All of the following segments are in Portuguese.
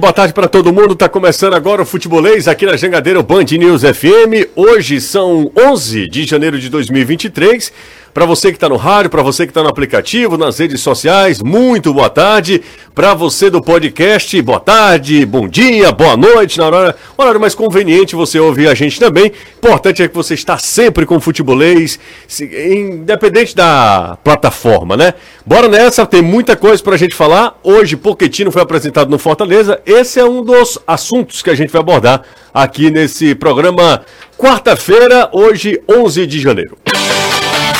boa tarde para todo mundo. Tá começando agora o Futebolês aqui na Jangadeiro Band News FM. Hoje são 11 de janeiro de 2023. Para você que está no rádio, para você que está no aplicativo, nas redes sociais, muito boa tarde. Para você do podcast, boa tarde, bom dia, boa noite. Na hora, horário mais conveniente você ouvir a gente também. Importante é que você está sempre com o futebolês, independente da plataforma, né? Bora nessa, tem muita coisa para a gente falar. Hoje, Poquetino foi apresentado no Fortaleza. Esse é um dos assuntos que a gente vai abordar aqui nesse programa quarta-feira, hoje, 11 de janeiro.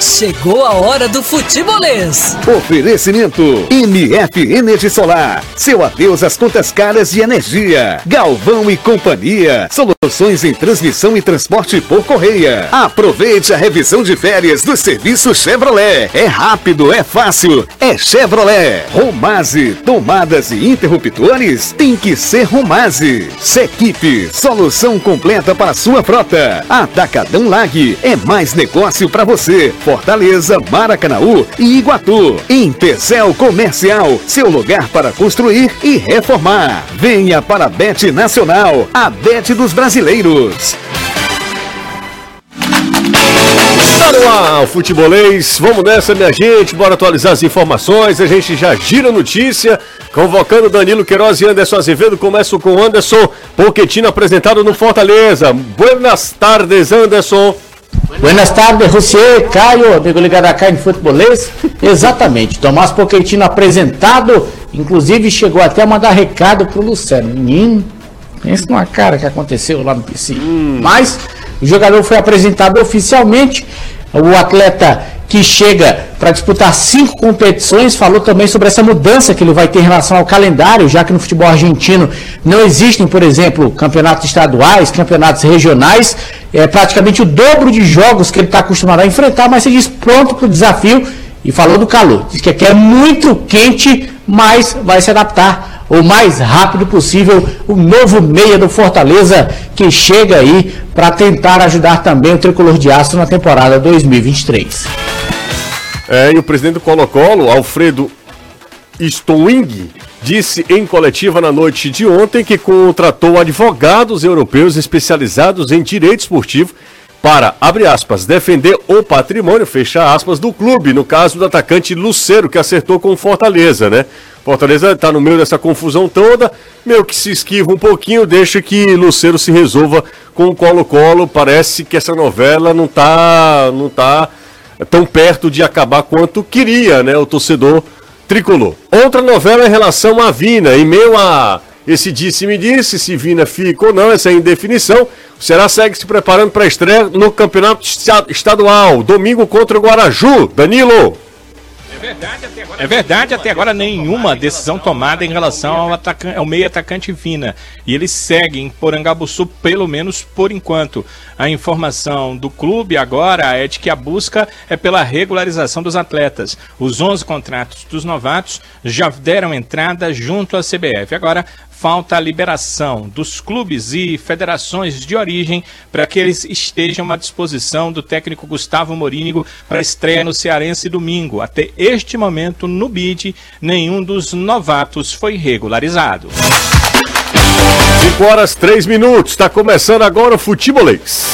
chegou a hora do futebolês. Oferecimento MF Energia Solar. Seu adeus às contas caras de energia. Galvão e Companhia. Soluções em transmissão e transporte por correia. Aproveite a revisão de férias do serviço Chevrolet. É rápido, é fácil, é Chevrolet. Romase, tomadas e interruptores tem que ser Romase. Sequipe, solução completa para sua frota. Ataca Atacadão Lag. É mais negócio para você. Fortaleza, Maracanaú e Iguatu. Empecel Comercial, seu lugar para construir e reformar. Venha para a Bet Nacional, a Bet dos brasileiros. Tá no ar, o futebolês. Vamos nessa, minha gente. Bora atualizar as informações. A gente já gira notícia. Convocando Danilo Queiroz e Anderson Azevedo. Começo com Anderson Pochettino apresentado no Fortaleza. Buenas tardes, Anderson. Buenas tardes, José, Caio, amigo ligado aqui em futebolês. Exatamente, Tomás Pochettino apresentado, inclusive chegou até a mandar recado pro Luciano. Menino, pensa numa cara que aconteceu lá no PC. Hum. Mas o jogador foi apresentado oficialmente, o atleta que chega para disputar cinco competições, falou também sobre essa mudança que ele vai ter em relação ao calendário, já que no futebol argentino não existem, por exemplo, campeonatos estaduais, campeonatos regionais, é praticamente o dobro de jogos que ele está acostumado a enfrentar, mas se diz pronto para o desafio e falou do calor. Diz que aqui é muito quente, mas vai se adaptar o mais rápido possível o novo meia do Fortaleza que chega aí para tentar ajudar também o tricolor de aço na temporada 2023. É, e o presidente do Colo-Colo, Alfredo Stowing, disse em coletiva na noite de ontem que contratou advogados europeus especializados em direito esportivo para, abre aspas, defender o patrimônio, fecha aspas, do clube, no caso do atacante Luceiro, que acertou com Fortaleza, né? Fortaleza está no meio dessa confusão toda, meio que se esquiva um pouquinho, deixa que Luceiro se resolva com o Colo-Colo. Parece que essa novela não está não tá tão perto de acabar quanto queria, né, o torcedor tricolor. Outra novela em relação à Vina, em meio a esse disse-me-disse, se Vina fica ou não, essa é indefinição. O Ceará segue se preparando para a estreia no campeonato estadual, domingo contra o Guaraju. Danilo. É verdade, até agora, é verdade, até agora nenhuma decisão tomada em relação ao, atacante, ao meio atacante Vina. E eles seguem Porangabuçu, pelo menos por enquanto. A informação do clube agora é de que a busca é pela regularização dos atletas. Os 11 contratos dos novatos já deram entrada junto à CBF. Agora falta a liberação dos clubes e federações de origem para que eles estejam à disposição do técnico Gustavo Morínigo para estreia no Cearense domingo. Até este momento, no BID, nenhum dos novatos foi regularizado. 5 horas 3 minutos, está começando agora o Futebolês.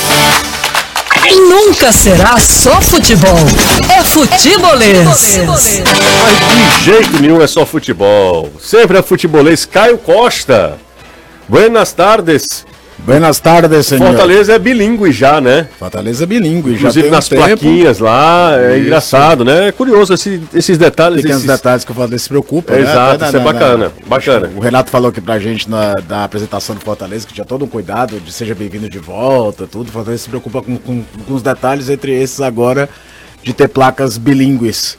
E nunca será só futebol. É futebolês. Mas de jeito nenhum é só futebol. Sempre é futebolês. Caio Costa. Buenas tardes. Buenas tardes, senhor. Fortaleza é bilíngue já, né? Fortaleza é bilíngue, já Inclusive nas um plaquinhas lá, é Isso. engraçado, né? É curioso esse, esses detalhes. Pequenos esses... detalhes que o Fortaleza se preocupa, né? Exato, isso é bacana, na, bacana. O Renato falou aqui pra gente na, na apresentação do Fortaleza que tinha todo um cuidado de seja bem-vindo de volta, tudo. O Fortaleza se preocupa com, com, com os detalhes, entre esses agora, de ter placas bilíngues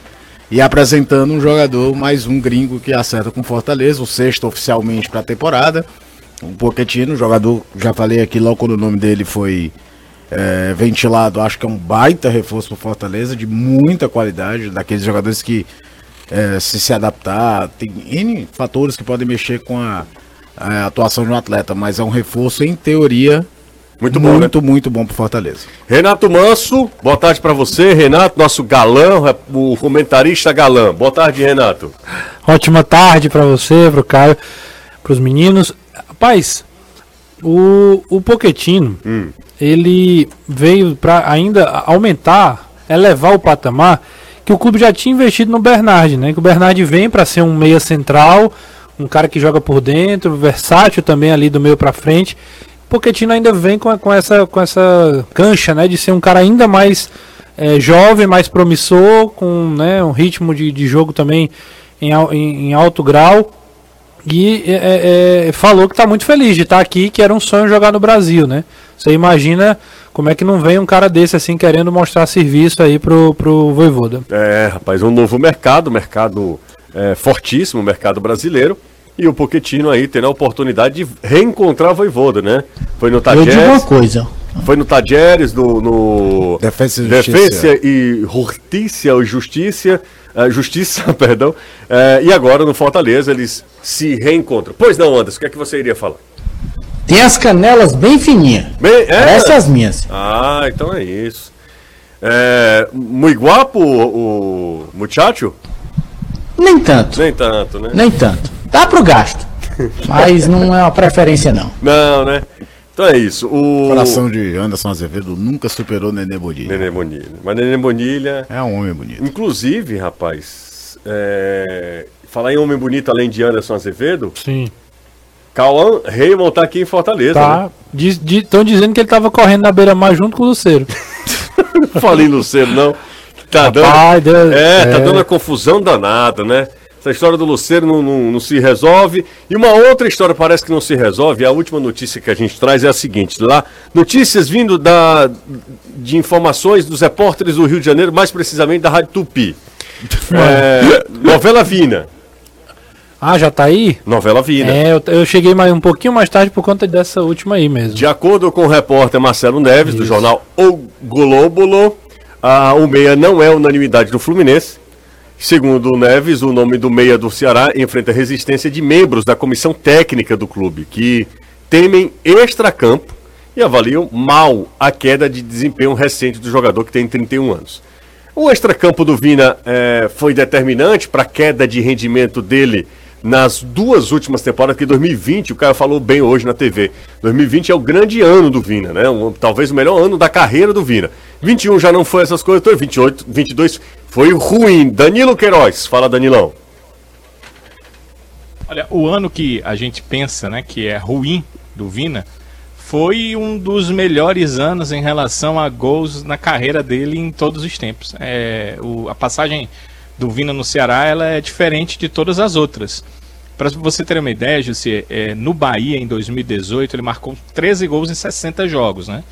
e apresentando um jogador, mais um gringo que acerta com Fortaleza, o sexto oficialmente para a temporada. O Pochettino, jogador, já falei aqui logo quando o nome dele foi é, ventilado, acho que é um baita reforço para Fortaleza, de muita qualidade, daqueles jogadores que é, se se adaptar, tem N fatores que podem mexer com a, a atuação de um atleta, mas é um reforço em teoria muito bom, muito, né? muito bom pro Fortaleza. Renato Manso, boa tarde para você, Renato, nosso galã, o comentarista galã. Boa tarde, Renato. Ótima tarde para você, pro Caio, pros meninos. Rapaz, o, o Poquetino, Hum. ele veio para ainda aumentar, elevar o patamar que o clube já tinha investido no Bernard, né? Que o Bernard vem para ser um meia central, um cara que joga por dentro, versátil também ali do meio para frente. O Pochettino ainda vem com, com essa com essa cancha, né, de ser um cara ainda mais eh, jovem, mais promissor, com né, um ritmo de, de jogo também em, em, em alto grau. E é, é, é, falou que está muito feliz de estar aqui, que era um sonho jogar no Brasil, né? Você imagina como é que não vem um cara desse assim querendo mostrar serviço aí pro, pro Voivoda. É, rapaz, um novo mercado, mercado é, fortíssimo, mercado brasileiro. E o Pochettino aí tendo a oportunidade de reencontrar o Voivoda, né? Foi no Eu digo uma Tajeres, coisa. foi no Tajeres, no, no Defesa e Defesa Justiça. e Justiça, ou Justiça, eh, Justiça, perdão. eh, e agora no Fortaleza eles se reencontram. Pois não, Anderson, o que é que você iria falar? Tem as canelas bem fininhas. Bem, é? Parece as minhas. Ah, então é isso. É, muito guapo o, o muchacho? Nem tanto, Nem tanto, né? nem tanto. Dá pro gasto. Mas não é uma preferência, não. Não, né? Então é isso. O coração de Anderson Azevedo nunca superou Nenê Bonilha. Nenê Bonilha. Mas Nenê Bonilha, É um homem bonito. inclusive, rapaz, é, falar em homem bonito além de Anderson Azevedo, Sim. Cauã Raymond tá aqui em Fortaleza. Tá. Estão dizendo que ele tava correndo na beira-mar junto com o Luceiro. Né? Não falei Luceiro, não. Tá dando, Rapaz, Deus- é, tá é. dando uma confusão danada, né? Essa história do Luceiro não, não, não se resolve. E uma outra história parece que não se resolve. A última notícia que a gente traz é a seguinte: lá, notícias vindo da, de informações dos repórteres do Rio de Janeiro, mais precisamente da Rádio Tupi. É, novela Vina. Ah, já tá aí? Novela Vina. É, eu, eu cheguei mais, um pouquinho mais tarde por conta dessa última aí mesmo. De acordo com o repórter Marcelo Neves, do jornal O Globo, a, o meia não é unanimidade do Fluminense. Segundo Neves, o nome do meia do Ceará enfrenta resistência de membros da comissão técnica do clube, que temem extracampo e avaliam mal a queda de desempenho recente do jogador que tem 31 anos. O extracampo do Vina eh, foi determinante para a queda de rendimento dele nas duas últimas temporadas, que 2020, o Caio falou bem hoje na TV. 2020 é o grande ano do Vina, né? Um- talvez o melhor ano da carreira do Vina. 21 já não foi essas coisas, todas, 28, 22 foi ruim. Danilo Queiroz, fala Danilão. Olha, o ano que a gente pensa, né, que é ruim do Vina, foi um dos melhores anos em relação a gols na carreira dele em todos os tempos. É, o- a passagem do Vina no Ceará ela é diferente de todas as outras. Para você ter uma ideia, Jussi, é, no Bahia em 2018 ele marcou 13 gols em 60 jogos, né?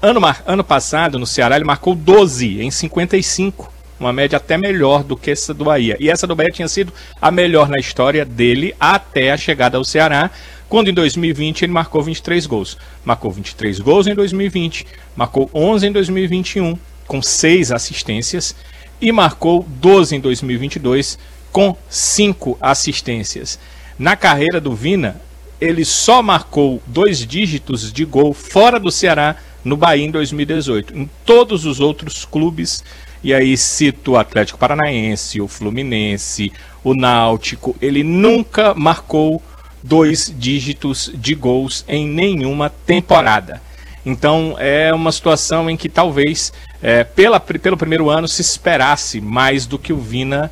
Ano, ano passado, no Ceará, ele marcou 12 em 55. Uma média até melhor do que essa do Bahia. E essa do Bahia tinha sido a melhor na história dele até a chegada ao Ceará, quando em 2020 ele marcou 23 gols. Marcou 23 gols em 2020, marcou 11 em 2021, com 6 assistências, e marcou 12 em 2022, com 5 assistências. Na carreira do Vina, ele só marcou dois dígitos de gol fora do Ceará no Bahia em 2018. Em todos os outros clubes, e aí cito o Atlético Paranaense, o Fluminense, o Náutico, ele nunca marcou dois dígitos de gols em nenhuma temporada. Então é uma situação em que talvez é, pela, pelo primeiro ano se esperasse mais do que o Vina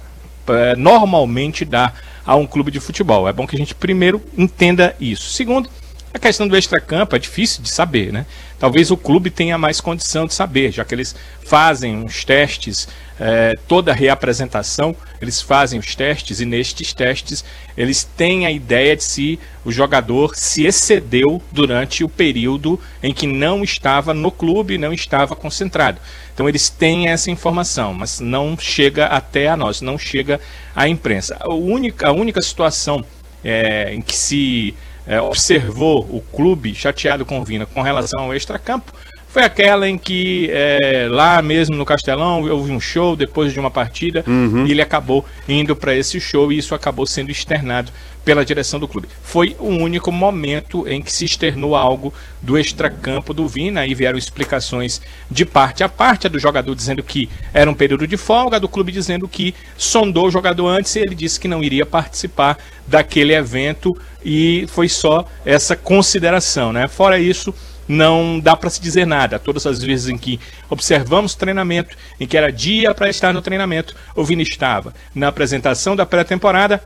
é, normalmente dá a um clube de futebol. É bom que a gente primeiro entenda isso. Segundo, a questão do extracampo é difícil de saber, né? Talvez o clube tenha mais condição de saber, já que eles fazem uns testes, eh, toda reapresentação, eles fazem os testes e nestes testes eles têm a ideia de se o jogador se excedeu durante o período em que não estava no clube, não estava concentrado. Então eles têm essa informação, mas não chega até a nós, não chega à imprensa. A única, a única situação eh, em que se é, observou o clube chateado com o Vina com relação ao extracampo foi aquela em que é, lá mesmo no Castelão houve um show depois de uma partida Uhum. e ele acabou indo para esse show e isso acabou sendo externado pela direção do clube. Foi o único momento em que se externou algo do extracampo do Vina. Aí vieram explicações de parte a parte, do jogador dizendo que era um período de folga, do clube dizendo que sondou o jogador antes e ele disse que não iria participar daquele evento e foi só essa consideração, né? Fora isso, não dá para se dizer nada. Todas as vezes em que observamos treinamento, em que era dia para estar no treinamento, o Vini estava. Na apresentação da pré-temporada,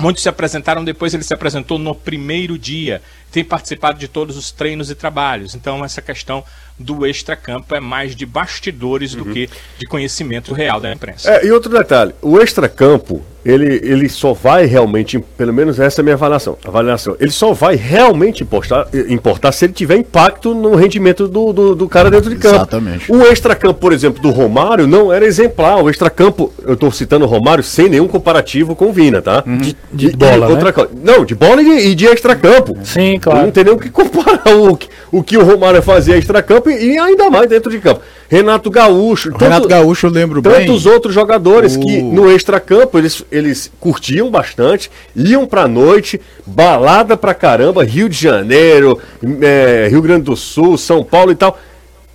Muitos se apresentaram depois, ele se apresentou no primeiro dia. Tem participado de todos os treinos e trabalhos. Então, essa questão do extracampo é mais de bastidores do que de conhecimento real da imprensa. É, e outro detalhe, o extracampo, ele, ele só vai realmente, pelo menos essa é a minha avaliação, avaliação ele só vai realmente importar, importar se ele tiver impacto no rendimento do, do, do cara dentro de campo. Exatamente. O extracampo, por exemplo, do Romário não era exemplar. O extracampo, eu estou citando o Romário sem nenhum comparativo com o Vina, tá? De, de bola, né? co- Não, de bola e de, e de extracampo. Sim, claro. Não tem nem o que comparar o, que- o que o Romário fazia extracampo e, e ainda mais dentro de campo. Renato Gaúcho. Renato Gaúcho, eu lembro bem. Tantos outros jogadores O- que no extracampo eles, eles curtiam bastante, iam pra noite, balada pra caramba, Rio de Janeiro, eh, Rio Grande do Sul, São Paulo e tal.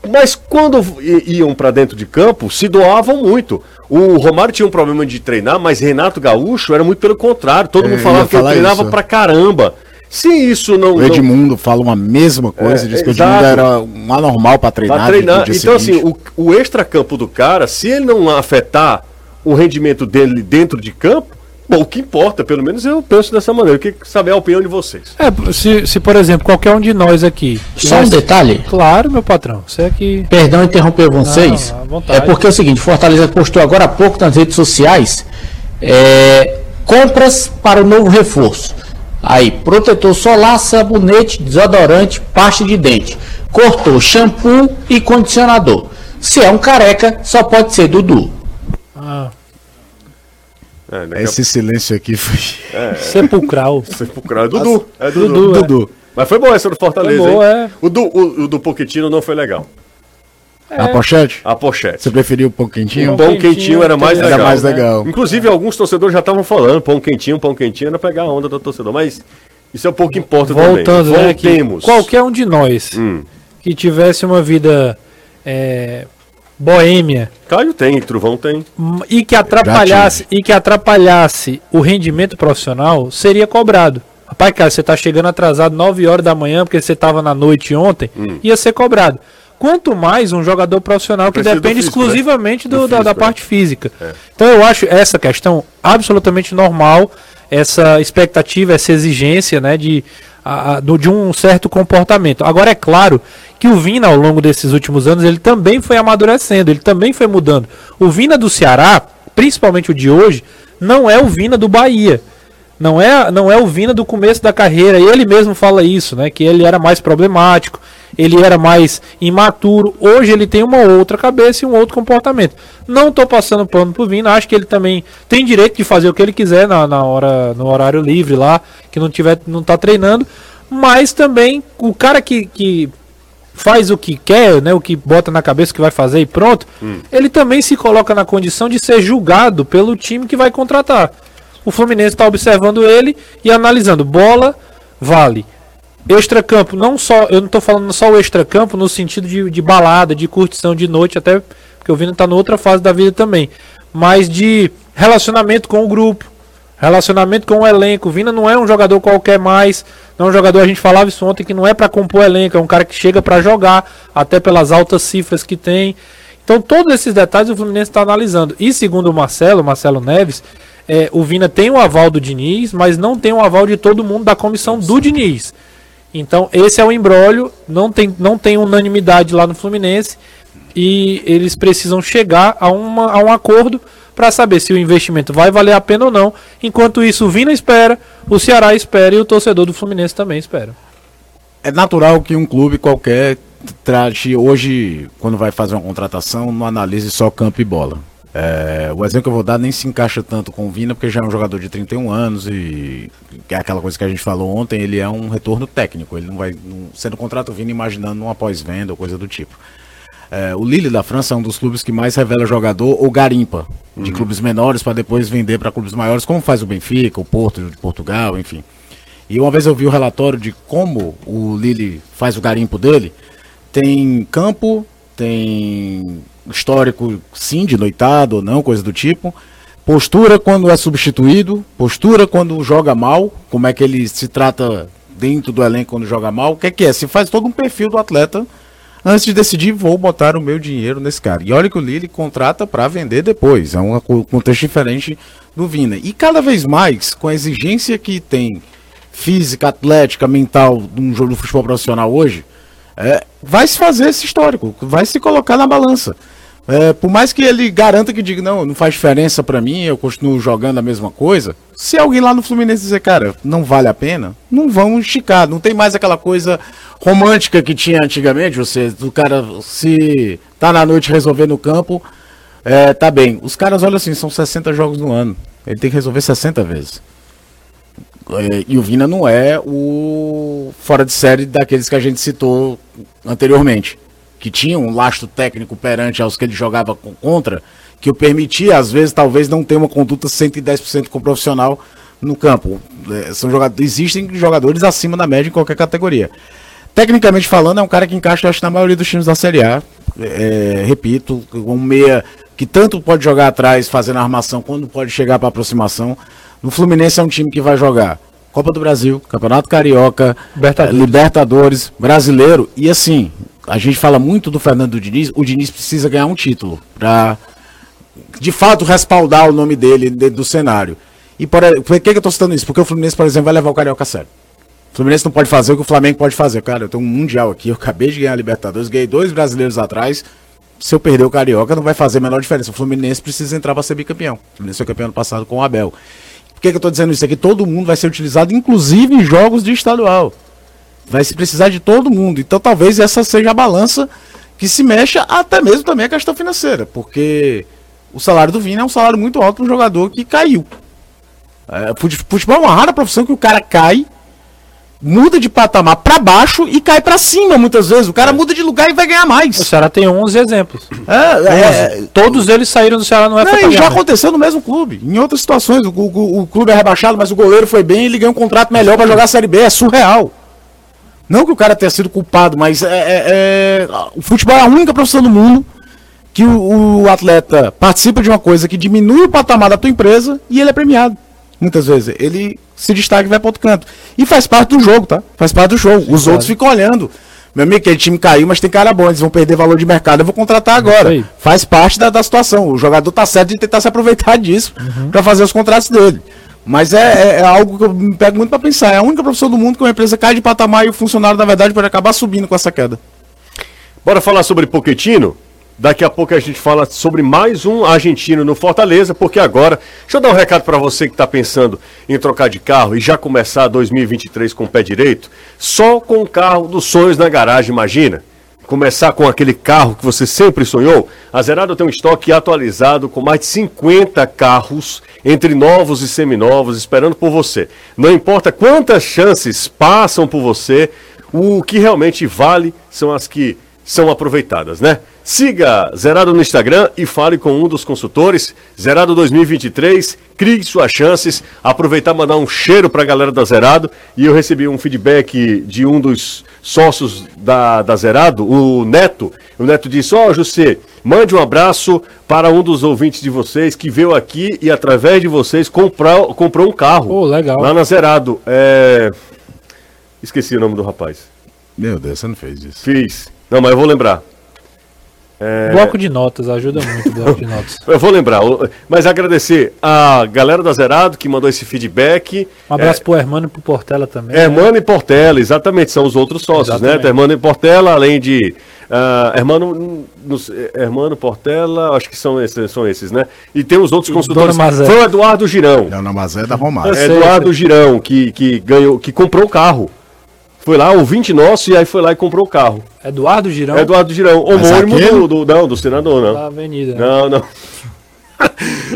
Mas quando iam pra dentro de campo, se doavam muito. O Romário tinha um problema de treinar, mas Renato Gaúcho era muito pelo contrário. Todo É, mundo falava que ele treinava isso. pra caramba. Se isso não. O não- Edmundo fala uma mesma coisa, É, diz que o. Edmundo era um anormal pra treinar. Pra treinar. Então, seguinte. assim, o, o extracampo do cara, se ele não afetar o rendimento dele dentro de campo, bom, o que importa, pelo menos eu penso dessa maneira. Eu queria saber a opinião de vocês. É, se, se, por exemplo, qualquer um de nós aqui. Só um detalhe. Claro, meu patrão. Você é que. Perdão interromper vocês. Não, à vontade. é porque é o seguinte, Fortaleza postou agora há pouco nas redes sociais é, compras para o novo reforço. Aí, protetor solar, sabonete, desodorante, pasta de dente. Cortou shampoo e condicionador. Se é um careca, só pode ser Dudu. Ah, É, Esse silêncio aqui foi. sepulcral. a pouco- é Dudu. É Dudu. Dudu, é. Dudu. Mas foi bom essa do Fortaleza, Foi boa, hein? é. O do, o, o do Pochettino não foi legal. A pochete? A pochete. Você preferiu um pouco quentinho? O pão quentinho quentinho era mais Era legal. mais legal. Inclusive, alguns torcedores já estavam falando, pão quentinho, pão quentinho, era pegar a onda do torcedor. Mas isso é um pouco importa Voltando, também. né? Que Voltemos. qualquer um de nós Hum. que tivesse uma vida é, boêmia Caio tem, Truvão tem. hum, e que atrapalhasse e que atrapalhasse o rendimento profissional seria cobrado. Rapaz, cara, você tá chegando atrasado 9 horas da manhã porque você tava na noite ontem, Hum. ia ser cobrado. Quanto mais um jogador profissional que depende físico, né? exclusivamente do- Do da, da físico, é. parte física. Então eu acho essa questão absolutamente normal, essa expectativa, essa exigência, né, de, a- a- do- de um certo comportamento. Agora é claro que o Vina ao longo desses últimos anos ele também foi amadurecendo, ele também foi mudando. O Vina do Ceará, principalmente o de hoje, não é o Vina do Bahia. Não é, não é o Vina do começo da carreira. E ele mesmo fala isso, né? Que ele era mais problemático, ele era mais imaturo. Hoje ele tem uma outra cabeça e um outro comportamento. Não tô passando pano pro Vina, acho que ele também tem direito de fazer o que ele quiser na, na hora, no horário livre lá, que não tiver, não tá treinando. Mas também o cara que, que faz o que quer, né, o que bota na cabeça que vai fazer e pronto, ele também se coloca na condição de ser julgado pelo time que vai contratar. O Fluminense está observando ele e analisando. Bola vale. Extracampo, não só. Eu não estou falando só o extracampo no sentido de, de balada, de curtição de noite, até porque o Vina está em outra fase da vida também. Mas de relacionamento com o grupo, relacionamento com o elenco. Vina não é um jogador qualquer mais. Não é um jogador, a gente falava isso ontem, que não é para compor elenco, é um cara que chega para jogar, até pelas altas cifras que tem. Então, todos esses detalhes o Fluminense está analisando. E segundo o Marcelo, Marcelo Neves, é, o Vina tem o aval do Diniz, mas não tem o aval de todo mundo da comissão do Diniz. Então, esse é o embrólio, não tem, não tem unanimidade lá no Fluminense e eles precisam chegar a, uma, a um acordo para saber se o investimento vai valer a pena ou não. Enquanto isso, o Vina espera, o Ceará espera e o torcedor do Fluminense também espera. É natural que um clube qualquer trate hoje, quando vai fazer uma contratação, não analise só campo e bola. É, o exemplo que eu vou dar nem se encaixa tanto com o Vina, porque já é um jogador de 31 anos e é aquela coisa que a gente falou ontem, ele é um retorno técnico. Ele não vai. Não, você não Vina imaginando um pós-venda ou coisa do tipo. É, o Lille da França é um dos clubes que mais revela jogador ou garimpa de clubes menores para depois vender para clubes maiores, como faz o Benfica, o Porto de Portugal, enfim. E uma vez eu vi o relatório de como o Lille faz o garimpo dele. Tem campo, tem histórico, sim, de noitado ou não, coisa do tipo. Postura quando é substituído, postura quando joga mal, como é que ele se trata dentro do elenco quando joga mal. O que é que é? Se faz todo um perfil do atleta antes de decidir, vou botar o meu dinheiro nesse cara. E olha que o Lille contrata para vender depois. É um contexto diferente do Vina. E cada vez mais, com a exigência que tem física, atlética, mental de um jogo de futebol profissional hoje, é, vai se fazer esse histórico, vai se colocar na balança. É, por mais que ele garanta que diga, não, não faz diferença para mim, eu continuo jogando a mesma coisa. Se alguém lá no Fluminense dizer, cara, não vale a pena, não vão esticar. Não tem mais aquela coisa romântica que tinha antigamente, você, o cara se tá na noite resolver no campo, é, tá bem. Os caras, olha assim, são 60 jogos no ano. Ele tem que resolver 60 vezes. É, e o Vina não é o fora de série daqueles que a gente citou anteriormente que tinha um lastro técnico perante aos que ele jogava contra, que o permitia, às vezes, talvez não ter uma conduta 110% com o profissional no campo. É, são jogadores, existem jogadores acima da média em qualquer categoria. Tecnicamente falando, é um cara que encaixa, acho, na maioria dos times da Série A. É, repito, um meia que tanto pode jogar atrás fazendo armação, quando pode chegar para aproximação. No Fluminense é um time que vai jogar Copa do Brasil, Campeonato Carioca, Libertadores, Libertadores Brasileiro e assim, a gente fala muito do Fernando Diniz, o Diniz precisa ganhar um título para de fato respaldar o nome dele dentro do cenário. E por, por que, eu estou citando isso? Porque o Fluminense, por exemplo, vai levar o Carioca a sério. O Fluminense não pode fazer o que o Flamengo pode fazer. Cara, eu tenho um Mundial aqui, eu acabei de ganhar a Libertadores, ganhei dois brasileiros atrás. Se eu perder o Carioca, não vai fazer a menor diferença. O Fluminense precisa entrar para ser bicampeão. O Fluminense foi campeão ano passado com o Abel. Por que, que eu estou dizendo isso aqui? Todo mundo vai ser utilizado, inclusive em jogos de estadual. Vai se precisar de todo mundo. Então talvez essa seja a balança que se mexa até mesmo também a questão financeira, porque o salário do Vini é um salário muito alto para um jogador que caiu. É, futebol é uma rara profissão que o cara cai, muda de patamar para baixo e cai para cima muitas vezes. O cara é. muda de lugar e vai ganhar mais. O Ceará tem 11 exemplos. É, é, Todos eles saíram do Ceará não é não, Já aconteceu no mesmo clube. Em outras situações, o, o, o clube é rebaixado, mas o goleiro foi bem e ele ganhou um contrato melhor para jogar a Série B. É surreal. Não que o cara tenha sido culpado, mas é, é, é, o futebol é a única profissão do mundo que o, o, atleta participa de uma coisa que diminui o patamar da tua empresa e ele é premiado. Muitas vezes. Ele se destaca e vai para outro canto. E faz parte do jogo, tá? Faz parte do jogo. Os outros ficam olhando. Meu amigo, aquele time caiu, mas tem cara bom, eles vão perder valor de mercado, eu vou contratar agora. Faz parte da, da situação. O jogador tá certo de tentar se aproveitar disso uhum. para fazer os contratos dele. Mas é, é, é, algo que eu me pego muito para pensar. É a única profissão do mundo que uma empresa cai de patamar e o funcionário, na verdade, pode acabar subindo com essa queda. Bora falar sobre Poquetino? Daqui a pouco a gente fala sobre mais um argentino no Fortaleza, porque agora, deixa eu dar um recado para você que está pensando em trocar de carro e já começar 2023 com o pé direito, só com o carro dos sonhos na garagem, imagina começar com aquele carro que você sempre sonhou, a Zerado tem um estoque atualizado com mais de 50 carros, entre novos e seminovos, esperando por você. Não importa quantas chances passam por você, o que realmente vale são as que são aproveitadas, né? Siga Zerado no Instagram e fale com um dos consultores. Zerado 2023, crie suas chances. Aproveitar e mandar um cheiro para a galera da Zerado. E eu recebi um feedback de um dos sócios da, da Zerado, o Neto. O Neto disse: Ó, oh, José, mande um abraço para um dos ouvintes de vocês que veio aqui e através de vocês comprou, comprou um carro. Oh, legal. Lá na Zerado. É... Esqueci o nome do rapaz. Meu Deus, você não fez isso. Fiz. Não, mas eu vou lembrar. É... Bloco de notas, ajuda muito o bloco de notas. Eu vou lembrar, mas agradecer a galera da Zerado que mandou esse feedback. Um abraço é... pro Hermano e pro Portela também. Hermano né? e Portela, exatamente, são os outros sócios, né? exatamente. né? Hermano e Portela, além de. Uh, Hermano, Hermano Portela, acho que são esses, são esses, né? E tem os outros consultores. Foi o Eduardo Girão. Não, na Mazé é da Romário. Eduardo Girão, que, que ganhou, que comprou o carro. Foi lá, ouvinte nosso, e aí foi lá e comprou o carro. Eduardo Girão? Eduardo Girão, homônimo do, do, não, do senador, não. Da avenida. Não, não.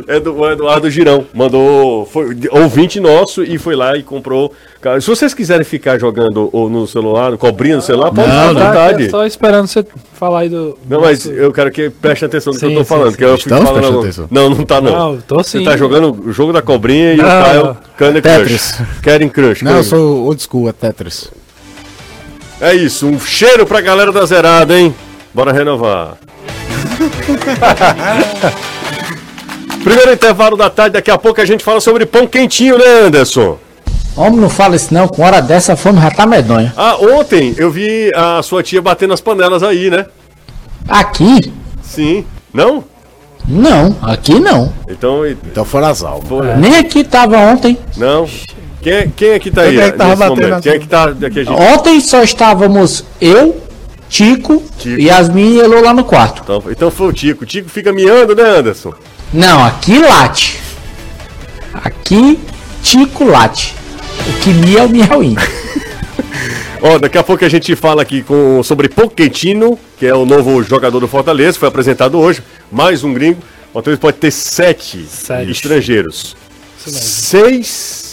É do o Eduardo Girão. Mandou. Foi ouvinte nosso e foi lá e comprou. Cara, se vocês quiserem ficar jogando ou no celular, cobrinha no celular, pode ficar à vontade. eu Só esperando você falar aí do. Não, mas eu quero que preste atenção no que Sim, eu tô sim, falando. sim. Que eu fico Estamos falando prestando agora. atenção. Não, não tá não. Não, eu tô sim. Você tá jogando o jogo da cobrinha e Não. o Caio Candy Tetris. Crush. Candy Crush. Não, eu sou old school, é Tetris. É isso, um cheiro pra galera da zerada, hein? Bora renovar. Primeiro intervalo da tarde, daqui a pouco a gente fala sobre pão quentinho, né, Anderson? Homem, não fala isso não, com hora dessa a fome já tá medonha. Ah, ontem eu vi a sua tia batendo as panelas aí, né? Aqui? Sim. Não? Não, aqui não. Então, e- Então foram as almas. pô, Nem aqui tava ontem. não. Quem, é- quem é que tá aí Quem é que tava nesse batendo Quem é que tá aqui gente? Ontem só estávamos eu, Tico, Tico. Yasmin e Elô lá no quarto. Então, então foi o Tico. Tico fica miando, né, Anderson? Não, aqui late. Aqui, Tico late. O que mia é o miauim. Ó, daqui a pouco a gente fala aqui com, sobre Pochettino, que é o novo jogador do Fortaleza, foi apresentado hoje. Mais um gringo. O Fortaleza pode ter sete, Sete. estrangeiros. Seis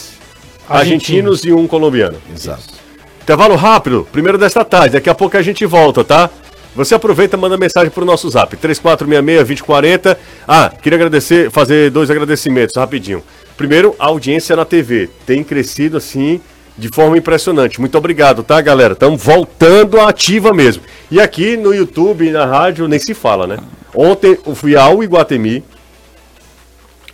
argentinos e um colombiano. Exato. Intervalo rápido, primeiro desta tarde. Daqui a pouco a gente volta, tá? Você aproveita e manda mensagem pro nosso zap, 3466-2040. Ah, queria agradecer, fazer dois agradecimentos rapidinho. Primeiro, a audiência na TV. Tem crescido assim de forma impressionante. Muito obrigado, tá, galera? Estamos voltando à ativa mesmo. E aqui no YouTube e na rádio nem se fala, né? Ontem eu fui ao Iguatemi,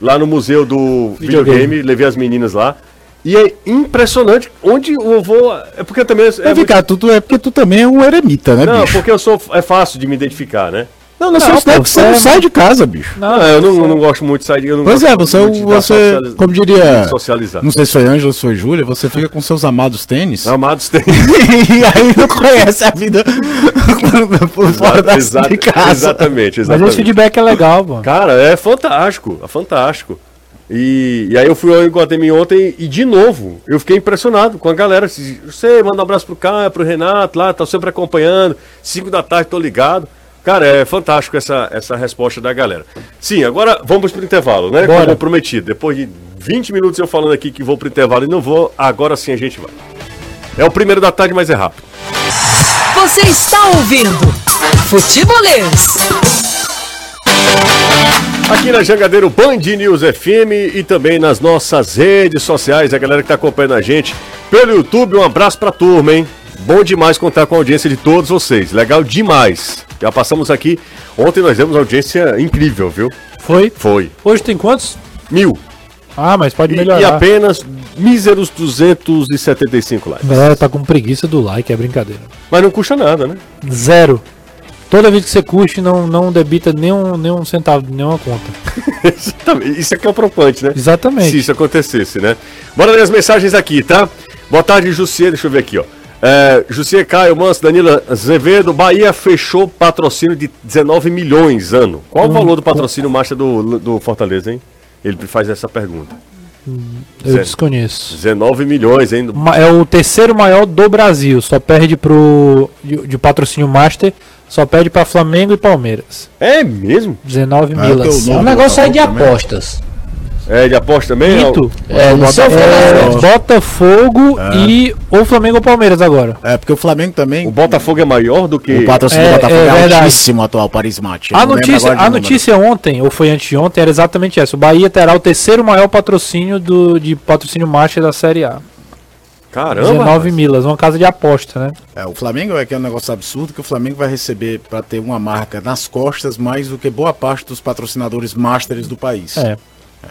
lá no museu do videogame, Videogame. levei as meninas lá. E é impressionante onde eu vou. É porque também. É É, muito- ficar, tu, tu- é porque tu também é um eremita, né, Não, bicho? porque eu sou. É fácil de me identificar, né? Não, não, Não, pô, você, você não é- sai de casa, bicho. Não, eu não, não gosto muito de sair. Eu não Pois é, você, de dar você socializa- como diria, Socializar. não sei se foi Ângelo ou se foi Júlia, você fica com seus amados tênis Amados tem. e aí não conhece a vida por fora da Exato- de casa. Exatamente, Mas exatamente. esse feedback é legal, mano. Cara, é fantástico, é fantástico. E, e aí eu fui ao Iguatemi ontem e de novo, eu fiquei impressionado com a galera. Se- Você manda um abraço pro Caio, pro Renato lá, tá sempre acompanhando. 5 da tarde, tô ligado. Cara, é fantástico essa, essa resposta da galera. Sim, agora vamos pro intervalo, né? Bora. Como prometido. Depois de 20 minutos eu falando aqui que vou pro intervalo e não vou, agora sim a gente vai. É o primeiro da tarde, mas é rápido. Você está ouvindo Futebolês. Aqui na Jangadeiro Band News FM e também nas nossas redes sociais, a galera que tá acompanhando a gente pelo YouTube, um abraço pra turma, hein? Bom demais contar com a audiência de todos vocês, legal demais. Já passamos aqui, ontem nós demos uma audiência incrível, viu? Foi? Foi. Hoje tem quantos? Mil. Ah, mas pode E, melhorar. e apenas míseros 275 likes. A galera tá com preguiça do like, é brincadeira. Mas não custa nada, né? Zero. Toda vez que você curte, não, não debita nenhum, nenhum centavo, nenhuma conta. Exatamente. Isso aqui é o preocupante, né? Exatamente. Se isso acontecesse, né? Bora ler as mensagens aqui, tá? Boa tarde, Jussier. Deixa eu ver aqui, ó. É, Jussier Caio Manso, Danila Azevedo, Bahia fechou patrocínio de 19 milhões ano. Qual o valor do patrocínio marcha do, do Fortaleza, hein? Ele faz essa pergunta. Eu Zé. desconheço. 19 milhões, hein? Ma- É o terceiro maior do Brasil. Só perde pro. De, de patrocínio Master, só perde pra Flamengo e Palmeiras. É mesmo? 19 Ah, milas. teu É um nome. negócio aí de também. apostas. É, de aposta também? Quinto. É, no seu É, Botafogo. Botafogo e ou Flamengo ou Palmeiras agora. É, porque o Flamengo também, O Botafogo é maior do que... o patrocínio É, do Botafogo é é, altíssimo atual, Paris Mate. A notícia, a notícia ontem, ou foi anteontem, era exatamente essa. O Bahia terá o terceiro maior patrocínio do, de patrocínio Master da Série A. Caramba! 19 rapaz. milas, uma casa de aposta, né? É, o Flamengo é que é um negócio absurdo que o Flamengo vai receber para ter uma marca nas costas mais do que boa parte dos patrocinadores masters do país. É.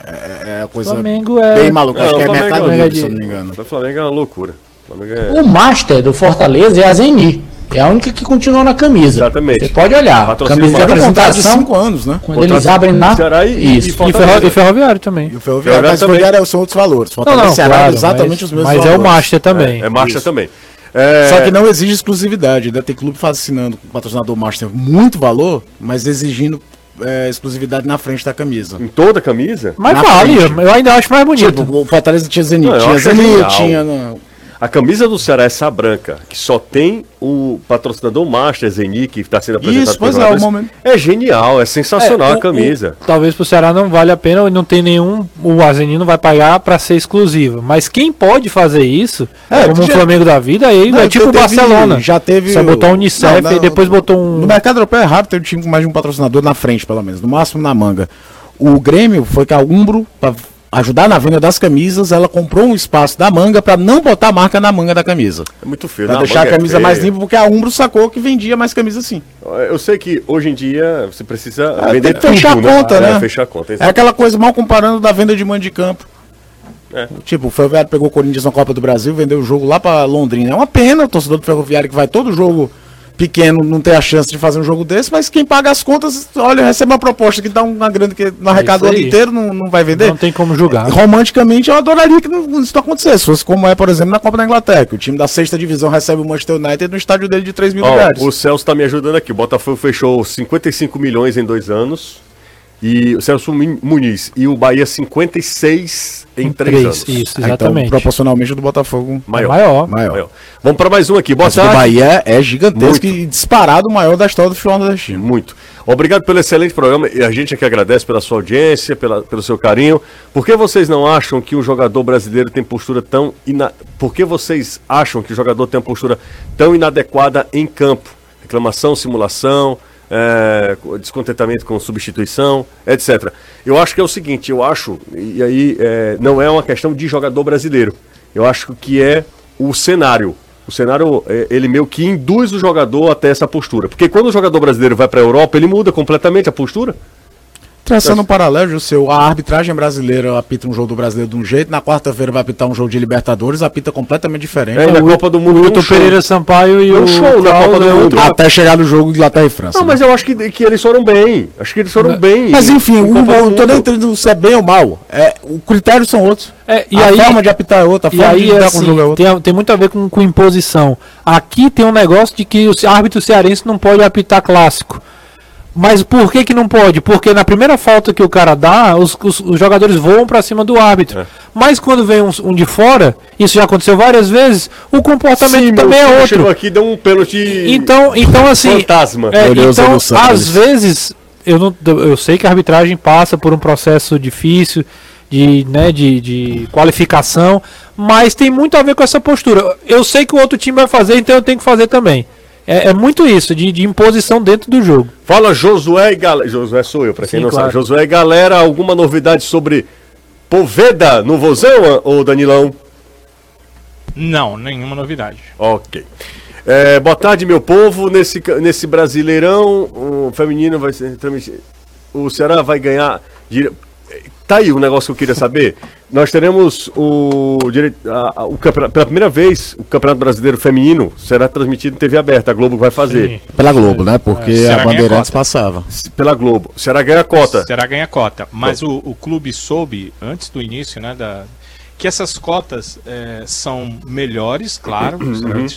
É, é a O coisa Flamengo é. bem maluca. Acho que é o Flamengo Mercado é de- se eu não me engano. O Flamengo é uma loucura. É... O Master do Fortaleza é a Zeni. É a única que continua na camisa. Exatamente. Você pode olhar. Patrocínio Camisa de Master. Representado de apresentação. 5 anos, né? Quando eles abrem na. Ceará e- Isso. E, ferro, e ferroviário também. E o Ferroviário, Ferroviário mas também. Ferroviário são outros valores. Não, Fortaleza não, Ceará claro, exatamente mas, os mesmos mas é o valores. Master também. É marcha Isso. também. É... Só que não exige exclusividade. Ainda tem clube assinando com o patrocinador Master muito valor, mas exigindo é, exclusividade na frente da camisa. Em toda a camisa? Mas Na vale, frente. eu ainda acho mais bonito. Tipo, o Fortaleza tinha Zenit, Não, tinha Zenit, tinha. não. A camisa do Ceará, essa branca, que só tem o patrocinador Master Zeni, que está sendo apresentado Isso, pois é, o momento. é genial, é sensacional É, a o- camisa. o- talvez pro Ceará não vale a pena, não tem nenhum. O Azeni não vai pagar pra ser exclusiva. Mas quem pode fazer isso, É, como o já- Flamengo da vida, aí Não, é tipo o Barcelona. Já teve. O- botou a Unicef Não, e não, depois botou um. No mercado europeu é raro ter um time com mais de um patrocinador na frente, pelo menos. No máximo na manga. O Grêmio foi que a Umbro, pra ajudar na venda das camisas, ela comprou um espaço da manga pra não botar a marca na manga da camisa. É muito feio. Pra na deixar a é camisa mais feia. limpa, porque a Umbro sacou que vendia mais camisa assim. Eu sei que hoje em dia você precisa É, vender tem que fechar tudo, a conta, É, né? fechar a conta. É aquela coisa mal comparando da venda de mando de campo. É. Tipo, o Ferroviário pegou o Corinthians na Copa do Brasil, vendeu o jogo lá pra Londrina. É uma pena o torcedor do Ferroviário que vai todo jogo pequeno não ter a chance de fazer um jogo desse, mas quem paga as contas, olha, recebe uma proposta que dá uma grana que não arrecada o isso ano aí. inteiro, não, não vai vender. Não tem como julgar. Romanticamente, eu adoraria que não- isso não acontecesse. Fosse como é, por exemplo, na Copa da Inglaterra, que o time da sexta divisão recebe o Manchester United no estádio dele de 3 mil Ó, lugares. o Celso tá me ajudando aqui. O Botafogo fechou 55 milhões em dois anos. E o Celso Mu- Muniz. E o Bahia 56 em três, Três, anos. isso, Ah, exatamente. Então, proporcionalmente, o do Botafogo Maior. Maior. maior. Maior. Vamos para mais um aqui. Boa Mas o tarde. Bahia é gigantesco Muito. e disparado o maior da história do futebol nordestino. Muito. Obrigado pelo excelente programa. E a gente aqui agradece pela sua audiência, pela, pelo seu carinho. Por que vocês não acham que um jogador brasileiro tem postura tão. Ina... Por que vocês acham que o jogador tem uma postura tão inadequada em campo? Reclamação, simulação, é, descontentamento com substituição, etc. Eu acho que é o seguinte, eu acho, e aí é, não é uma questão de jogador brasileiro. Eu acho que é o cenário. O cenário, é, ele meio que induz o jogador até essa postura. Porque quando o jogador brasileiro vai para a Europa, ele muda completamente a postura. Traçando um paralelo, seu, a arbitragem brasileira apita um jogo do brasileiro de um jeito, na quarta-feira vai apitar um jogo de Libertadores, apita completamente diferente. É, na Copa do Mundo, O um Wilton show. Pereira Sampaio e É um o. show Copa do é Mundo. outro. Até chegar no jogo Inglaterra e França. Não, né? mas eu acho que, que eles foram bem. Acho que eles foram bem. Mas enfim, o, eu tô Mundo. nem entendendo se é bem ou mal. É, o critério são outros. É, e a aí, forma de apitar é outra, a E forma de aí, lidar com o assim, jogo é outra. tem, tem muito a ver com, com imposição. Aqui tem um negócio de que o árbitro cearense não pode apitar clássico. Mas por que que não pode? Porque na primeira falta que o cara dá, os, os- os jogadores voam pra cima do árbitro. É. Mas quando vem um, um de fora, isso já aconteceu várias vezes, o comportamento Sim, também meu é outro. Aqui e deu um pênalti. Então, então assim. Fantasma. é, então, às vezes, eu, não, eu sei que a arbitragem passa por um processo difícil de, né, de, de qualificação, mas tem muito a ver com essa postura. Eu sei que o outro time vai fazer, então eu tenho que fazer também. É, é muito isso, de, de imposição dentro do jogo. Fala Josué e galera. Josué sou eu, pra quem Sim, não claro. sabe. Josué e galera, alguma novidade sobre Poveda no Vozão, ou Danilão? Não, nenhuma novidade. Ok. É, boa tarde, meu povo. Nesse, nesse Brasileirão, o feminino vai ser transmitido. O Ceará vai ganhar. Tá aí o negócio que eu queria saber. Nós teremos o, a- o pela primeira vez, o Campeonato Brasileiro Feminino será transmitido em TV aberta. A Globo vai fazer. Pela Globo, né? Porque Será a ganha Bandeirantes passava. Pela Globo. Será ganhar cota. Será ganha cota. Mas o, o clube soube, antes do início, né, da, que essas cotas eh, são melhores, claro,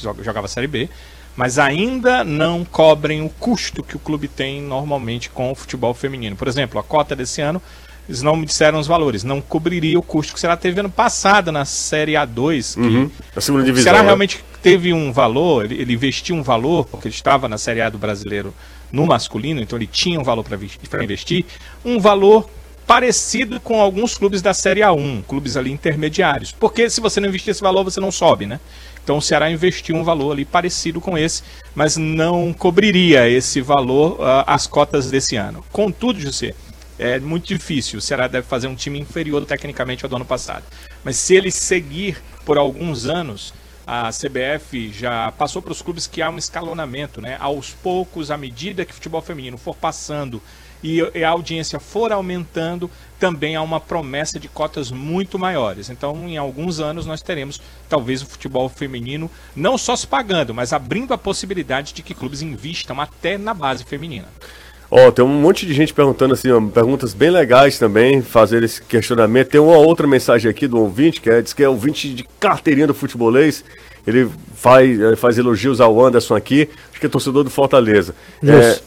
joga- jogava a Série B, mas ainda não cobrem o custo que o clube tem normalmente com o futebol feminino. Por exemplo, a cota desse ano, eles não me disseram os valores, não cobriria o custo que o Ceará teve ano passado na Série A2, que Uhum. A segunda o divisão. Ceará né? realmente teve um valor, ele, ele investiu um valor, porque ele estava na Série A do brasileiro no masculino, então ele tinha um valor para investir, um valor parecido com alguns clubes da Série A1, clubes ali intermediários. Porque se você não investir esse valor, você não sobe, né? Então o Ceará investiu um valor ali parecido com esse, mas não cobriria esse valor ah, as cotas desse ano. Contudo, José, é muito difícil. O Ceará deve fazer um time inferior tecnicamente ao do ano passado. Mas se ele seguir por alguns anos, a CBF já passou para os clubes que há um escalonamento, né? Aos poucos, à medida que o futebol feminino for passando e a audiência for aumentando, também há uma promessa de cotas muito maiores. Então, em alguns anos, nós teremos talvez o futebol feminino não só se pagando, mas abrindo a possibilidade de que clubes invistam até na base feminina. Ó, tem um monte de gente perguntando assim, ó, perguntas bem legais também, fazer esse questionamento. Tem uma outra mensagem aqui do ouvinte, que é, diz que é ouvinte de carteirinha do futebolês. Ele faz, eh, faz elogios ao Anderson aqui, acho que é torcedor do Fortaleza. É,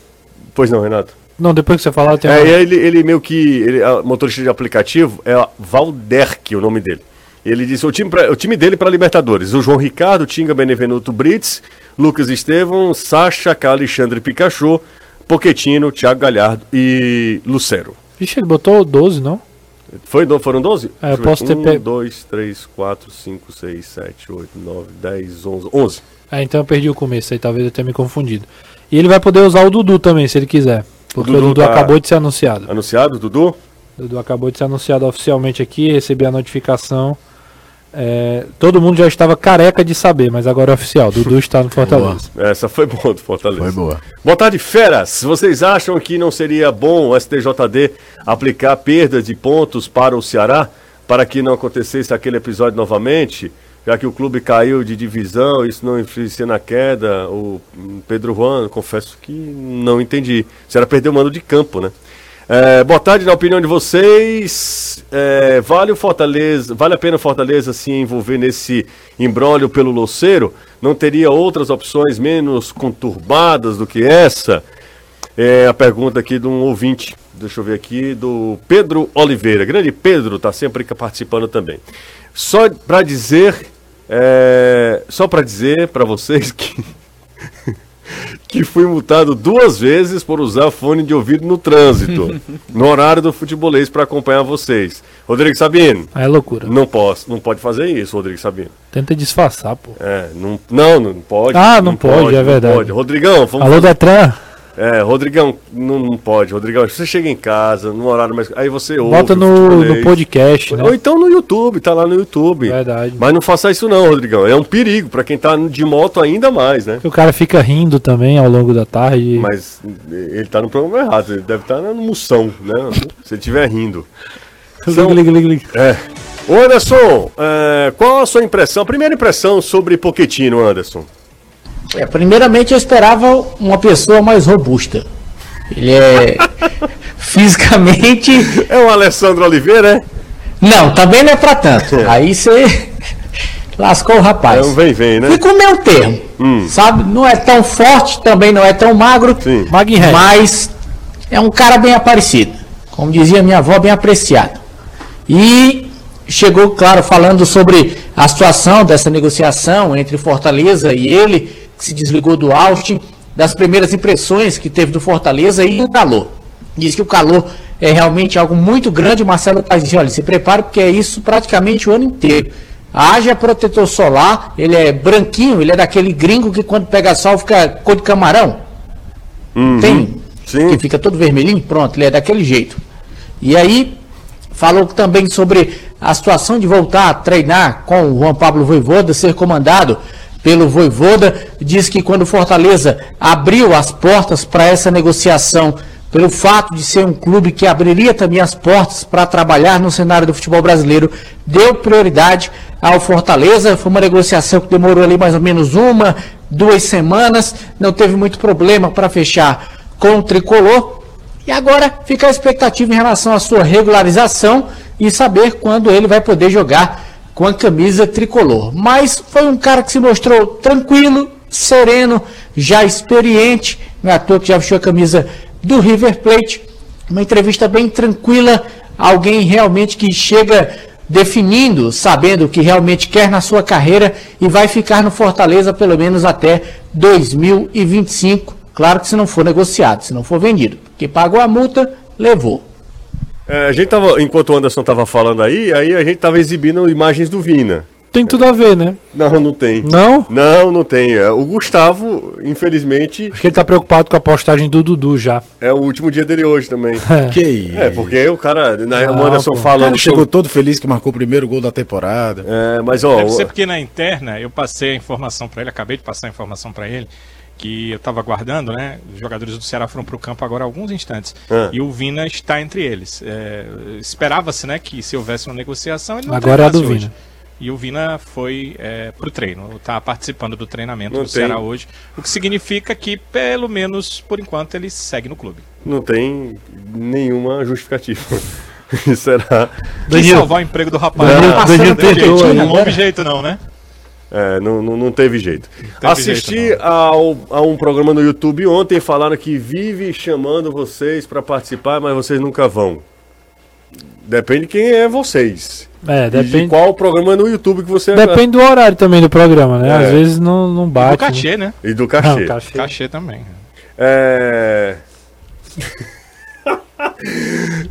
pois não, Renato. Não, depois que você falar, tem É, uma- ele, ele meio que. Ele, motorista de aplicativo é Valderk, o nome dele. Ele disse o time, pra- o time dele para Libertadores: o João Ricardo, Tinga Benevenuto Brits, Lucas Estevam, Sacha, Alexandre Pikachu, Poquetino, Thiago Galhardo e Lucero. Vixe, ele botou 12, não? Foi, foram 12? É, eu posso ver. ter pe- 1, 2, 3, 4, 5, 6, 7, 8, 9, 10, 11. 11. É, então eu perdi o começo aí, talvez eu tenha me confundido. E ele vai poder usar o Dudu também, se ele quiser. Porque o Dudu Dudu, tá- acabou de ser anunciado. Anunciado, Dudu? O Dudu acabou de ser anunciado oficialmente aqui, recebi a notificação. É, todo mundo já estava careca de saber, mas agora é oficial. Dudu está no Fortaleza. Essa foi boa do Fortaleza. Foi boa. Boa tarde, feras. Vocês acham que não seria bom o STJD aplicar perda de pontos para o Ceará para que não acontecesse aquele episódio novamente? Já que o clube caiu de divisão, isso não influencia na queda. O Pedro Juan, confesso que não entendi. O Ceará perdeu o mando de campo, né? É, boa tarde, na opinião de vocês, é, vale o Fortaleza, vale a pena o Fortaleza se envolver nesse imbróglio pelo Loceiro? Não teria outras opções menos conturbadas do que essa? É a pergunta aqui de um ouvinte, deixa eu ver aqui, do Pedro Oliveira. Grande Pedro, tá sempre participando também. Só para dizer, é, só para dizer para vocês que que fui multado duas vezes por usar fone de ouvido no trânsito, no horário do futebolês para acompanhar vocês. Rodrigo Sabino, Aí é loucura. não posso, não pode fazer isso, Rodrigo Sabino. Tenta disfarçar, pô. É, não, não, não pode. Ah, não pode, é verdade. Rodrigão, vamos Alô, Detran, é, Rodrigão, não, não pode. Rodrigão, você chega em casa, no horário mais. Aí você ouve. bota no, no podcast, Ou né? então no YouTube, tá lá no YouTube. Verdade. Mas não faça isso não, Rodrigão. É um perigo pra quem tá de moto ainda mais, né? O cara fica rindo também ao longo da tarde. Mas ele tá no programa errado, ele deve estar no moção, né? Se ele estiver rindo. São- Liga, liga, liga, liga. É. Ô Anderson, é, qual a sua impressão, a primeira impressão sobre Poquetino, Anderson? É, primeiramente eu esperava uma pessoa mais robusta. Ele é fisicamente. É o Alessandro Oliveira, é? Não, também não é pra tanto. Aí você lascou o É rapaz. um vem-vem, né? Fica o meu termo. Sabe? Não é tão forte, também não é tão magro. Sim. Mas é um cara bem aparecido. Como dizia minha avó, bem apreciado. E chegou, claro, falando sobre a situação dessa negociação entre Fortaleza e ele, que se desligou do Austin, das primeiras impressões que teve do Fortaleza e do calor. Diz que o calor é realmente algo muito grande. O Marcelo Paz disse, olha, se prepare porque é isso praticamente o ano inteiro. Haja protetor solar, ele é branquinho, ele é daquele gringo que quando pega sol fica cor de camarão. Tem? Sim. Que fica todo vermelhinho? Pronto, ele é daquele jeito. E aí, falou também sobre a situação de voltar a treinar com o Juan Pablo Voivoda, ser comandado pelo Voivoda. Diz que quando Fortaleza abriu as portas para essa negociação, pelo fato de ser um clube que abriria também as portas para trabalhar no cenário do futebol brasileiro, deu prioridade ao Fortaleza. Foi uma negociação que demorou ali mais ou menos uma, duas semanas, não teve muito problema para fechar com o tricolor. E agora fica a expectativa em relação à sua regularização e saber quando ele vai poder jogar com a camisa tricolor. Mas foi um cara que se mostrou tranquilo, sereno, já experiente, não é à toa que já vestiu a camisa do River Plate. Uma entrevista bem tranquila, alguém realmente que chega definindo, sabendo o que realmente quer na sua carreira e vai ficar no Fortaleza pelo menos até 2025. Claro que se não for negociado, se não for vendido. Porque pagou a multa, levou. É, a gente tava, enquanto o Anderson tava falando aí, aí a gente tava exibindo imagens do Vina. Tem tudo a ver, né? Não, não tem. Não? Não, não tem. É, O Gustavo, infelizmente, Acho que ele tá preocupado com a postagem do Dudu já. é o último dia dele hoje também. Que isso. É, porque o cara, na, o Não, Anderson pô. O falando. cara chegou todo feliz que marcou o primeiro gol da temporada. É, mas ó, Deve o- ser porque na interna eu passei a informação pra ele, acabei de passar a informação pra ele, que eu tava aguardando, né? Os jogadores do Ceará foram pro campo agora há alguns instantes. Ah. E o Vina está entre eles. É, Esperava-se, né, que se houvesse uma negociação, ele não Agora é a do treinasse Vina. E o Vina foi é, pro treino, tá participando do treinamento Não do tem. Ceará hoje, o que significa que, pelo menos por enquanto, ele segue no clube. não tem nenhuma justificativa. Será? Que Danilo- salvar o emprego do rapaz. Danilo- Não, Danilo não tentou jeito, aí. não houve jeito não, né? É, não, não, não teve jeito. teve Assisti jeito, ao, a um programa no YouTube ontem, falaram que vive chamando vocês para participar, mas vocês nunca vão. Depende de quem é vocês. É, E de depende, qual programa no YouTube que você depende do horário também do programa, né? É. Às vezes não, não Do bate. cachê, né? E do Não, cachê. cachê. Cachê também. É.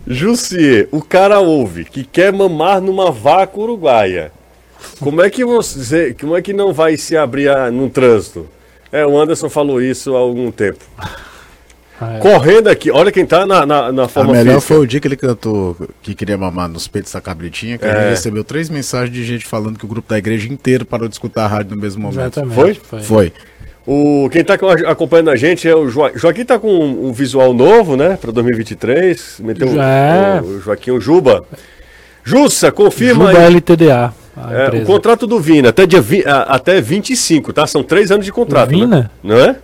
Jussier, o cara ouve que quer mamar numa vaca uruguaia. Como é que você. Como é que não vai se abrir a- no trânsito? É, o Anderson falou isso há algum tempo. Ah, é. Correndo aqui, olha quem tá na, na, na A forma melhor física. foi o dia que ele cantou que queria mamar nos peitos da cabritinha, que É. ele recebeu três mensagens de gente falando que o grupo da igreja inteiro parou de escutar a rádio no mesmo momento. Exatamente. Foi? Foi. O, quem tá com- acompanhando a gente é o Joaquim. Joaquim tá com um, um visual novo, né? Pra 2023. Meteu o- É. o, o Joaquim o Juba. Jussa, confirma Juba aí. LTDA. A É, o contrato do Vina, até, dia vi, a- até 25, tá? São três anos de contrato. O Vina? Né? Não é?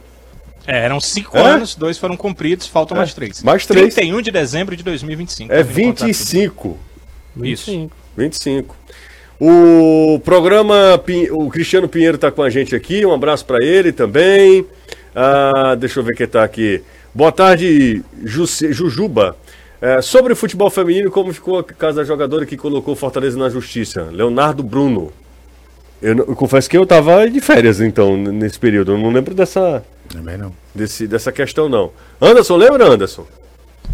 É, eram cinco É? anos, dois foram cumpridos, faltam É, mais três. mais três. 31 de dezembro de 2025. É termina o contrato 25. Isso. 25. 25. O programa, o Cristiano Pinheiro tá com a gente aqui, um abraço para ele também. Ah, deixa eu ver quem tá aqui. Boa tarde, Jujuba. É, sobre o futebol feminino, como ficou a casa da jogadora que colocou Fortaleza na justiça? Leonardo Bruno. Eu, eu confesso que eu tava de férias, então, nesse período. Eu não lembro dessa, Também não. desse, dessa questão, não. Anderson, lembra, Anderson?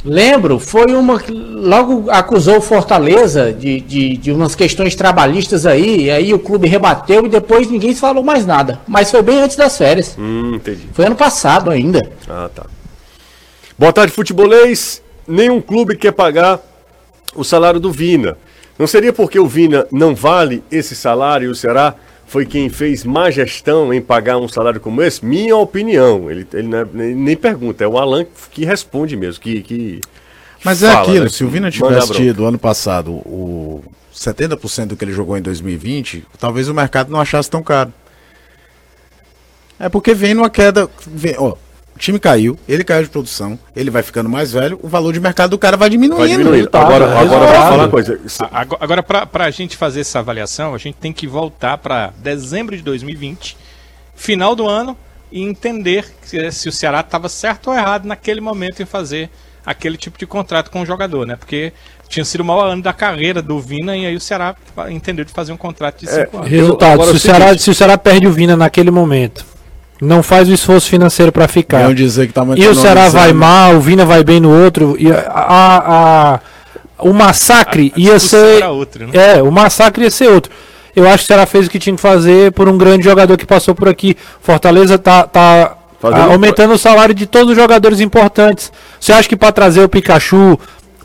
Lembro, foi uma que logo acusou o Fortaleza de, de, de umas questões trabalhistas aí, e aí o clube rebateu e depois ninguém falou mais nada. Mas foi bem antes das férias. Hum, entendi. Foi ano passado ainda. Ah, tá. Boa tarde, futebolês. Nenhum clube quer pagar o salário do Vina. Não seria porque o Vina não vale esse salário e o Ceará foi quem fez má gestão em pagar um salário como esse? Minha opinião. Ele, ele é- nem, nem pergunta, é o Alan que responde mesmo. Que, que Mas é fala, aquilo, né? se o Vina tivesse tido ano passado o 70% do que ele jogou em 2020, talvez o mercado não achasse tão caro. É porque vem numa queda. Vem, ó, o time caiu, ele caiu de produção, ele vai ficando mais velho, o valor de mercado do cara vai diminuindo. vai diminuir. resultado, Agora, é agora vou resultado. falar uma coisa. Agora, agora para a gente fazer essa avaliação, a gente tem que voltar para dezembro de 2020, final do ano, e entender se, se o Ceará estava certo ou errado naquele momento em fazer aquele tipo de contrato com o jogador, né? Porque tinha sido o maior ano da carreira do Vina e aí o Ceará entendeu de fazer um contrato de cinco anos. Resultado, agora se, é o Ceará, se o Ceará perde o Vina naquele momento, não faz o esforço financeiro para ficar. Venham dizer que tá E o Ceará vai mal, o Vina vai bem no outro. E a, a- a- o massacre A ia ser. era outra, né? É, o massacre ia ser outro. Eu acho que o Ceará fez o que tinha que fazer por um grande jogador que passou por aqui. Fortaleza tá, tá Fazendo- ah, aumentando o salário de todos os jogadores importantes. Você acha que para trazer o Pikachu,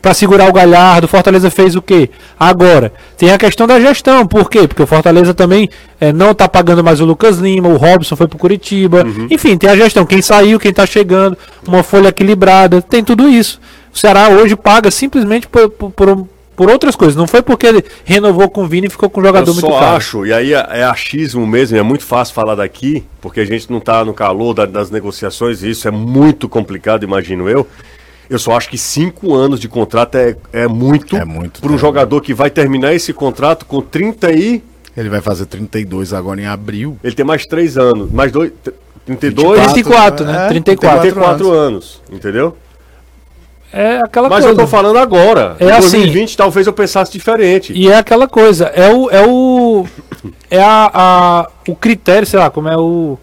para segurar o Galhardo, o Fortaleza fez o quê? Agora, tem a questão da gestão. Por quê? Porque o Fortaleza também eh, não tá pagando mais o Lucas Lima, o Robson foi pro Curitiba. Enfim, tem a gestão. Quem saiu, quem tá chegando, uma folha equilibrada, tem tudo isso. O Ceará hoje paga simplesmente por, por, por, por outras coisas. Não foi porque ele renovou com o Vini e ficou com um jogador Eu muito só caro. acho, e aí é, é achismo mesmo, é muito fácil falar daqui, porque a gente não está no calor da- das negociações, e isso é muito complicado, imagino eu. Eu só acho que cinco anos de contrato é, é muito, É muito para um jogador que vai terminar esse contrato com 30 e. Ele vai fazer 32 agora em abril. Ele tem mais três anos, mais dois. 32, 34, né? É, 34. 34 anos, entendeu? É aquela Mas coisa. eu tô falando agora. É em assim- 2020 talvez eu pensasse diferente. E é aquela coisa, é o. É o. É a, a- o critério, sei lá, como é o.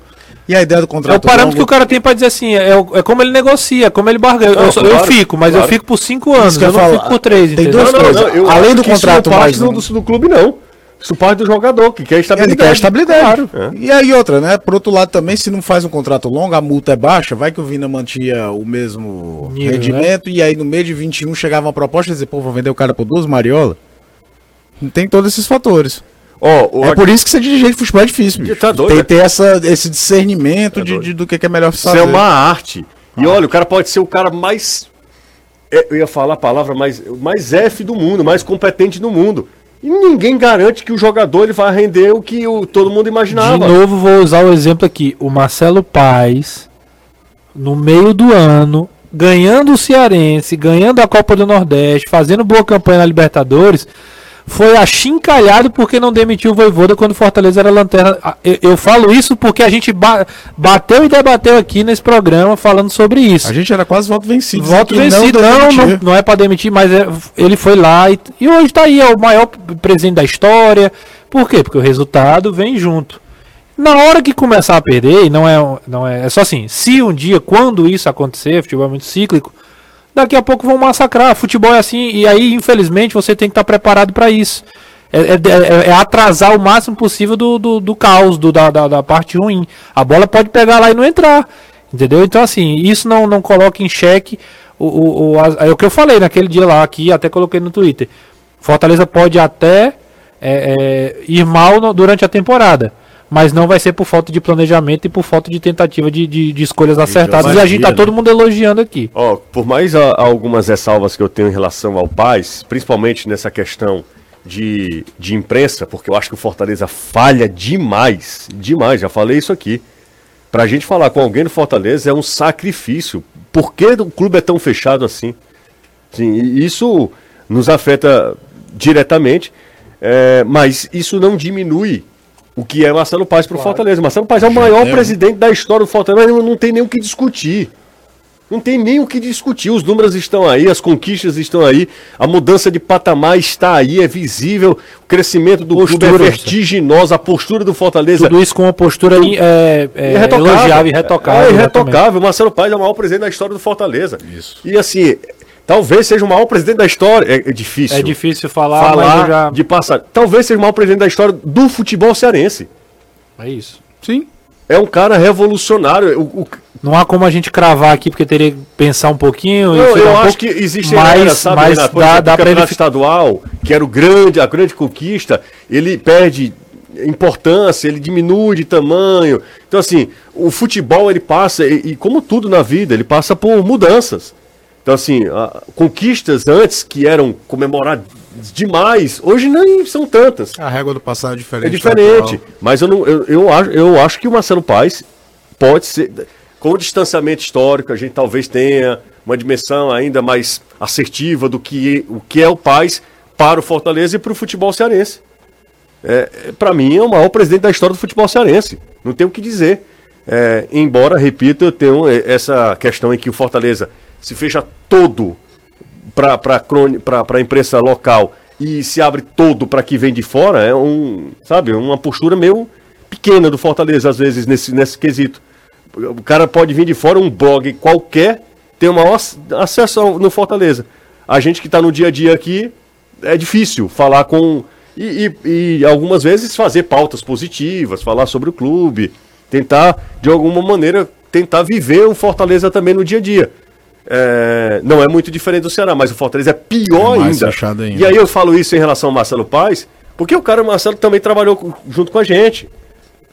E a ideia do É o contrato parâmetro que longo- o cara tem pra dizer assim, é, o- é como ele negocia, como ele barganha. Não, eu, só- eu claro, fico, mas claro. eu fico por cinco anos, que eu eu não falo, fico por três, tem entendeu? duas coisas. eu Além do que isso contrato não parte mais do, do, do clube, não. Isso parte do jogador, que quer Ele estabilidade. quer estabilidade. Claro. E aí outra, né? Por outro lado também, se não faz um contrato longo, a multa é baixa, vai que o Vina mantinha o mesmo Nível, rendimento e aí no meio de 21 chegava uma proposta e dizer, pô, vou vender o cara por duas mariola. Tem todos esses fatores. Ó, o É por isso que ser dirigente de futebol é difícil, bicho. Tá doido, Tem é? que ter essa, esse discernimento Tá de, de- do que, que é melhor Isso fazer. é uma arte. E olha, o cara pode ser o cara mais. é, Eu ia falar a palavra mais, mais F do mundo, mais competente do mundo. E ninguém garante que o jogador ele vai render o que o, todo mundo De imaginava. novo, vou usar o exemplo aqui. O Marcelo Paes, no meio do ano, ganhando o Cearense, ganhando a Copa do Nordeste, fazendo boa campanha na Libertadores, foi achincalhado porque não demitiu o Voivoda quando Fortaleza era lanterna. Ah, Eu, eu falo isso porque a gente ba- bateu e debateu aqui nesse programa falando sobre isso. A gente era quase voto vencido. Voto vencido, não, não, não, não é pra demitir, mas é- ele foi lá e, e hoje tá aí, é o maior presidente da história. Por quê? Porque o resultado vem junto. Na hora que começar a perder, e não é, não é, é só assim, se um dia, quando isso acontecer, futebol é muito cíclico, daqui a pouco vão massacrar. Futebol é assim, e aí, infelizmente, você tem que estar preparado para isso. É, é- é- é atrasar o máximo possível do, do, do caos, do, da, da, da parte ruim. A bola pode pegar lá e não entrar. Entendeu? Então, assim, isso não, não coloca em xeque o, o, o, as- é o que eu falei naquele dia lá, aqui, até coloquei no Twitter. Fortaleza pode até é, é, ir mal no- durante a temporada. Mas não vai ser por falta de planejamento e por falta de tentativa de, de, de escolhas acertadas. E a gente tá né? todo mundo elogiando aqui. Ó, por mais a- algumas ressalvas que eu tenho em relação ao Paz, principalmente nessa questão de, de imprensa, porque eu acho que o Fortaleza falha demais, demais, já falei isso aqui. Pra gente falar com alguém do Fortaleza é um sacrifício. Por que o clube é tão fechado assim? Sim, e isso nos afeta diretamente, é, mas isso não diminui o que é Marcelo Paz para o Fortaleza. Marcelo Paz é o maior é. presidente da história do Fortaleza, mas não, não tem nem o que discutir. Não tem nem o que discutir. Os números estão aí, as conquistas estão aí, a mudança de patamar está aí, é visível. O crescimento do clube é Postura. vertiginoso, a postura do Fortaleza Tudo isso com uma postura in- é, é, elogiável e retocável. É, exatamente. irretocável. Marcelo Paes é o maior presidente da história do Fortaleza. Isso. E assim, talvez seja o maior presidente da história. É, é difícil. É difícil falar, mas falar eu já. de passar. Talvez seja o maior presidente da história do futebol cearense. É isso. Sim. É um cara revolucionário. O, o- Não há como a gente cravar aqui, porque teria que pensar um pouquinho. e eu, um acho pouco- que existe mas, sabe, mas Renato? Dá, dá o pra ele estadual, que era o grande, a grande conquista, ele perde importância, ele diminui de tamanho. Então, assim, o futebol ele passa, e, e como tudo na vida, ele passa por mudanças. Então, assim, conquistas antes que eram comemoradas demais, hoje nem são tantas. A régua do passado é diferente. É diferente. Mas eu, não, eu, eu, acho, eu acho que o Marcelo Paes pode ser. Com o distanciamento histórico, a gente talvez tenha uma dimensão ainda mais assertiva do que o que é o Paes para o Fortaleza e para o futebol cearense. É, para mim, é o maior presidente da história do futebol cearense. Não tem o que dizer. É, embora, repito, eu tenho eh, essa questão em que o Fortaleza se fecha todo para a imprensa local e se abre todo para que vem de fora, é um, sabe, uma postura meio pequena do Fortaleza, às vezes, nesse, nesse quesito. O cara pode vir de fora, um blog qualquer, ter o maior ac- acesso no Fortaleza. A gente que está no dia a dia aqui, é difícil falar com. E, e- e algumas vezes fazer pautas positivas, falar sobre o clube, tentar, de alguma maneira, tentar viver o Fortaleza também no dia a dia. É, não é muito diferente do Ceará, mas o Fortaleza é pior É ainda. ainda. E aí eu falo isso em relação ao Marcelo Paes, porque o cara, o Marcelo, também trabalhou junto com a gente.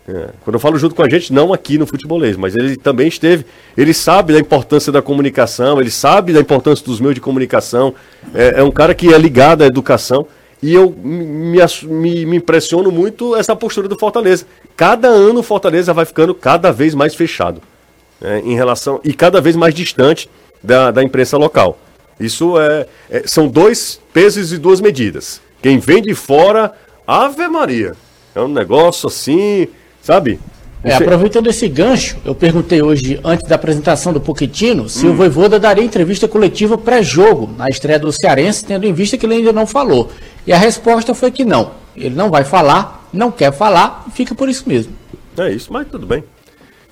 É, quando eu falo junto com a gente, não aqui no futebolês, mas ele também esteve. Ele sabe da importância da comunicação, ele sabe da importância dos meios de comunicação. É, é um cara que é ligado à educação. E eu me, me, me impressiono muito essa postura do Fortaleza. Cada ano o Fortaleza vai ficando cada vez mais fechado. né, em relação e cada vez mais distante da, da imprensa local. Isso é, é- são dois pesos e duas medidas. Quem vem de fora, Ave Maria, é um negócio assim, sabe? É, aproveitando esse gancho, eu perguntei hoje, antes da apresentação do Poquetino, se Hum. o Voivoda daria entrevista coletiva pré-jogo, na estreia do Cearense, tendo em vista que ele ainda não falou. E a resposta foi que não. Ele não vai falar, não quer falar, e fica por isso mesmo. É isso, mas tudo bem.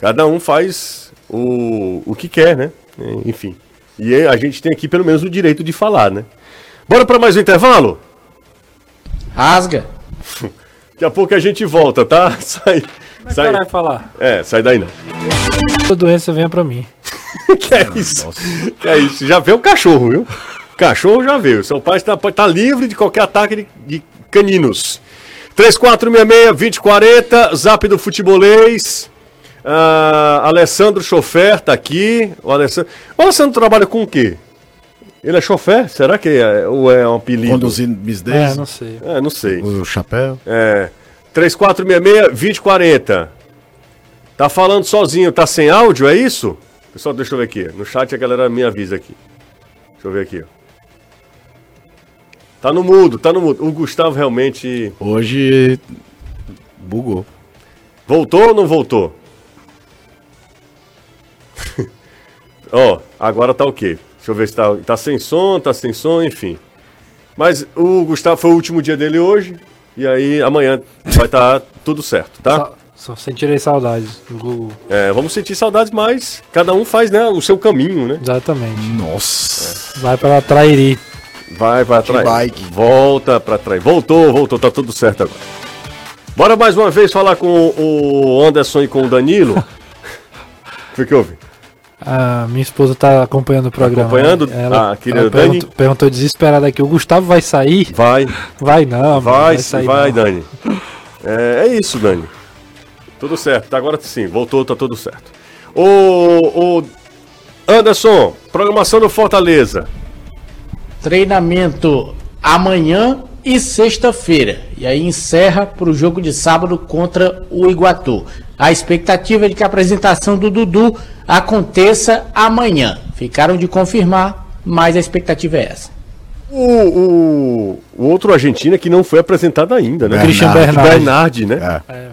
Cada um faz o, o que quer, né? É, Enfim. E a gente tem aqui pelo menos o direito de falar, né? Bora para mais um intervalo? Rasga. Daqui a pouco a gente volta, tá? Sai. sai Vai falar. é, sai daí não. Toda doença venha pra mim. que é isso? Que é isso? Já veio o cachorro, viu? Cachorro já veio. Seu pai está, tá livre de qualquer ataque de, de caninos. 3466-2040, zap do futebolês. Ah, Alessandro Chofer tá aqui. O Alessandro, o Alessandro trabalha com o quê? Ele é chofer? Será que é, ou é um apelido? Conduzindo É, bisdez, não sei. É, não sei. o chapéu. É. 3466-2040. Tá falando sozinho, tá sem áudio, é isso? Pessoal, deixa eu ver aqui. No chat a galera me avisa aqui. Deixa eu ver aqui. Tá no mudo, tá no mudo. O Gustavo realmente Hoje bugou. voltou ou não voltou? Ó, agora tá ok. Deixa eu ver se tá, tá sem som, tá sem som, enfim. Mas o Gustavo foi o último dia dele hoje. E aí amanhã vai estar tudo certo, tá? Só, só sentirei saudades do Google. É, vamos sentir saudades, mas cada um faz né, o seu caminho, né? Exatamente. Nossa. Vai pra Trairi. Vai pra trás. bike. Volta pra trás. Voltou, voltou, tá tudo certo agora. Bora mais uma vez falar com o Anderson e com o Danilo. O que, que houve? A minha esposa tá acompanhando o programa. acompanhando? né? Ela, Ah, querida ela Dani? perguntou, perguntou desesperada aqui: o Gustavo vai sair? Vai, Vai não, vai, vai sair. vai, não. Dani. É, é isso, Dani. Tudo certo, tá, agora sim, voltou, tá tudo certo. O, o Anderson, programação do Fortaleza. Treinamento amanhã e sexta-feira. E aí encerra para o jogo de sábado contra o Iguatu. A expectativa é de que a apresentação do Dudu aconteça amanhã. Ficaram de confirmar, mas a expectativa é essa. O, o, o outro argentino que não foi apresentado ainda, né? Christian Bernardi, Bernardi. né? É.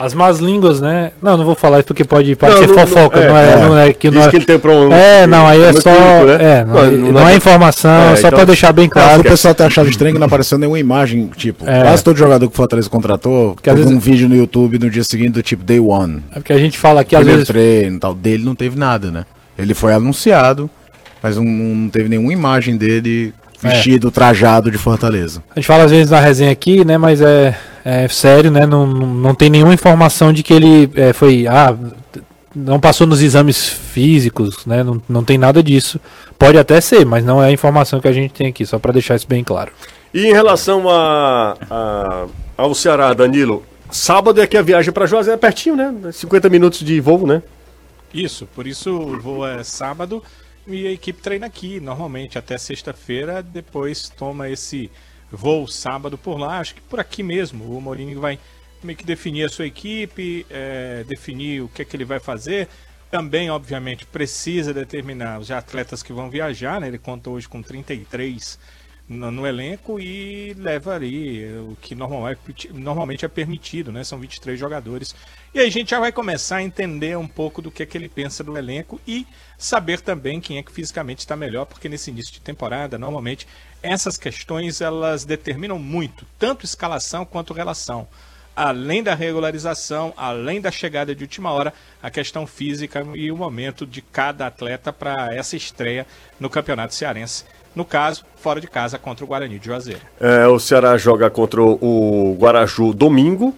As más línguas, né? Não, não vou falar isso porque pode parecer não, não, fofoca, é, não é, é. não é que Diz não é, que ele tem problema. É, não, aí é só. clínico, né? É, não, não, não é informação, É, só então- pra deixar bem Claro, o pessoal tem achado estranho que não apareceu nenhuma imagem, tipo, É. quase todo jogador que o Fortaleza contratou, às teve vezes- um vídeo no YouTube no dia seguinte do tipo Day One. É porque a gente fala aqui, às vezes. treino tal. Dele não teve nada, né? Ele foi anunciado, mas não, não teve nenhuma imagem dele vestido, trajado de Fortaleza. A gente fala às vezes na resenha aqui, né? Mas é, é sério, né? Não, não, tem nenhuma informação de que ele é, foi. Ah, não passou nos exames físicos, né? Não, não tem nada disso. Pode até ser, mas não é a informação que a gente tem aqui, só pra deixar isso bem claro. E em relação a, a- ao Ceará, Danilo, sábado é que a viagem para Juazeiro é pertinho, né? 50 minutos de voo, né? Isso, por isso o voo é sábado e a equipe treina aqui, normalmente até sexta-feira, depois toma esse voo sábado por lá, acho que por aqui mesmo. O Mourinho vai meio que definir a sua equipe, é, definir o que é que ele vai fazer. Também, obviamente, precisa determinar os atletas que vão viajar, né? Ele conta hoje com 33 no, no elenco e leva ali o que normal é- normalmente é permitido, né? São 23 jogadores. E aí a gente já vai começar a entender um pouco do que é que ele pensa do elenco e saber também quem é que fisicamente está melhor, porque nesse início de temporada, normalmente, essas questões elas determinam muito, tanto escalação quanto relação. Além da regularização, além da chegada de última hora, a questão física e o momento de cada atleta para essa estreia no Campeonato Cearense. No caso, fora de casa contra o Guarani de Juazeiro. É, o Ceará joga contra o Guaraju domingo,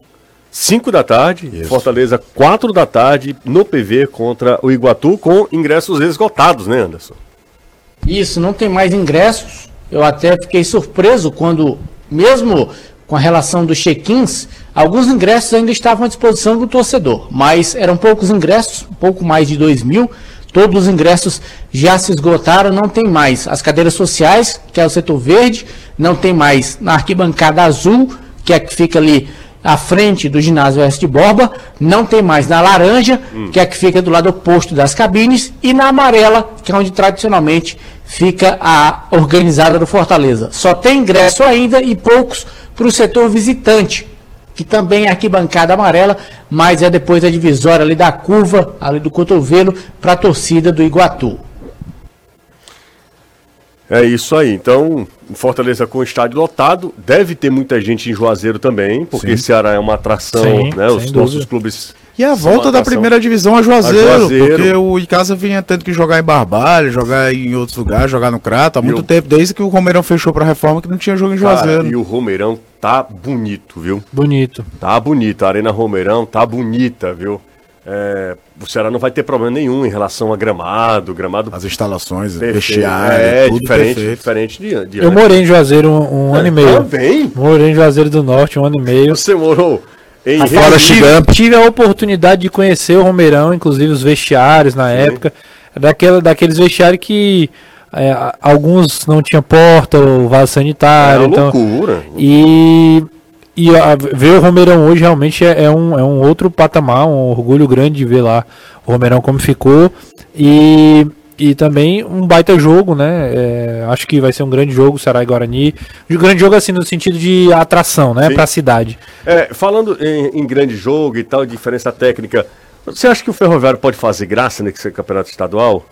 5 da tarde. Fortaleza, 4 da tarde, no PV contra o Iguatu, com ingressos esgotados, né, Anderson? Isso, não tem mais ingressos. Eu até fiquei surpreso quando, mesmo com a relação dos check-ins, alguns ingressos ainda estavam à disposição do torcedor, mas eram poucos ingressos, um pouco mais de 2 mil. Todos os ingressos já se esgotaram, não tem mais. As cadeiras sociais, que é o setor verde, não tem mais. Na arquibancada azul, que é a que fica ali à frente do ginásio Oeste de Borba, não tem mais. Na laranja, que é a que fica do lado oposto das cabines, e na amarela, que é onde tradicionalmente fica a organizada do Fortaleza. Só tem ingresso ainda e poucos para o setor visitante, que também é arquibancada amarela, mas é depois da divisória ali da curva, ali do cotovelo, para a torcida do Iguatu. É isso aí. Então, Fortaleza com o estádio lotado, deve ter muita gente em Juazeiro também, porque Ceará é uma atração, Sim, né? Os sem nossos dúvida. clubes. E a volta da primeira divisão a Juazeiro, A Juazeiro. porque o Icasa vinha tendo que jogar em Barbalho, jogar em outros lugares, jogar no Crato, há muito tempo, desde que o Romeirão fechou pra reforma, que não tinha jogo em Cara, Juazeiro. e o Romeirão tá bonito, viu? Bonito. Tá bonito. A Arena Romeirão tá bonita, viu? É, o Ceará não vai ter problema nenhum em relação a gramado, gramado As instalações, vestiário, é, tudo diferente, perfeito. diferente de, de Eu morei em Juazeiro um, um ano e meio. Também? Morei em Juazeiro do Norte um ano e meio. Você morou em Fora? Xigam. Tive a oportunidade de conhecer o Romeirão, inclusive os vestiários na época. Daquela, daqueles vestiários que é, alguns não tinham porta, o vaso É sanitário. uma então, loucura. E, e a- ver o Romeirão hoje realmente é, é um, é um outro patamar, um orgulho grande de ver lá o Romeirão como ficou. E, E também um baita jogo, né? É, acho que vai ser um grande jogo, Ceará e Guarani. Um grande jogo, assim, no sentido de atração, né? Sim. Pra cidade. É, falando em, em grande jogo e tal, diferença técnica, você acha que o Ferroviário pode fazer graça nesse campeonato estadual?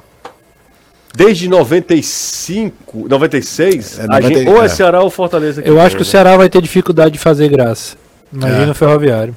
Desde 95, 96, É, a 90, gente- ou é é. Ceará ou Fortaleza. Eu acho que o né? Ceará vai ter dificuldade de fazer graça. Imagina É. o Ferroviário.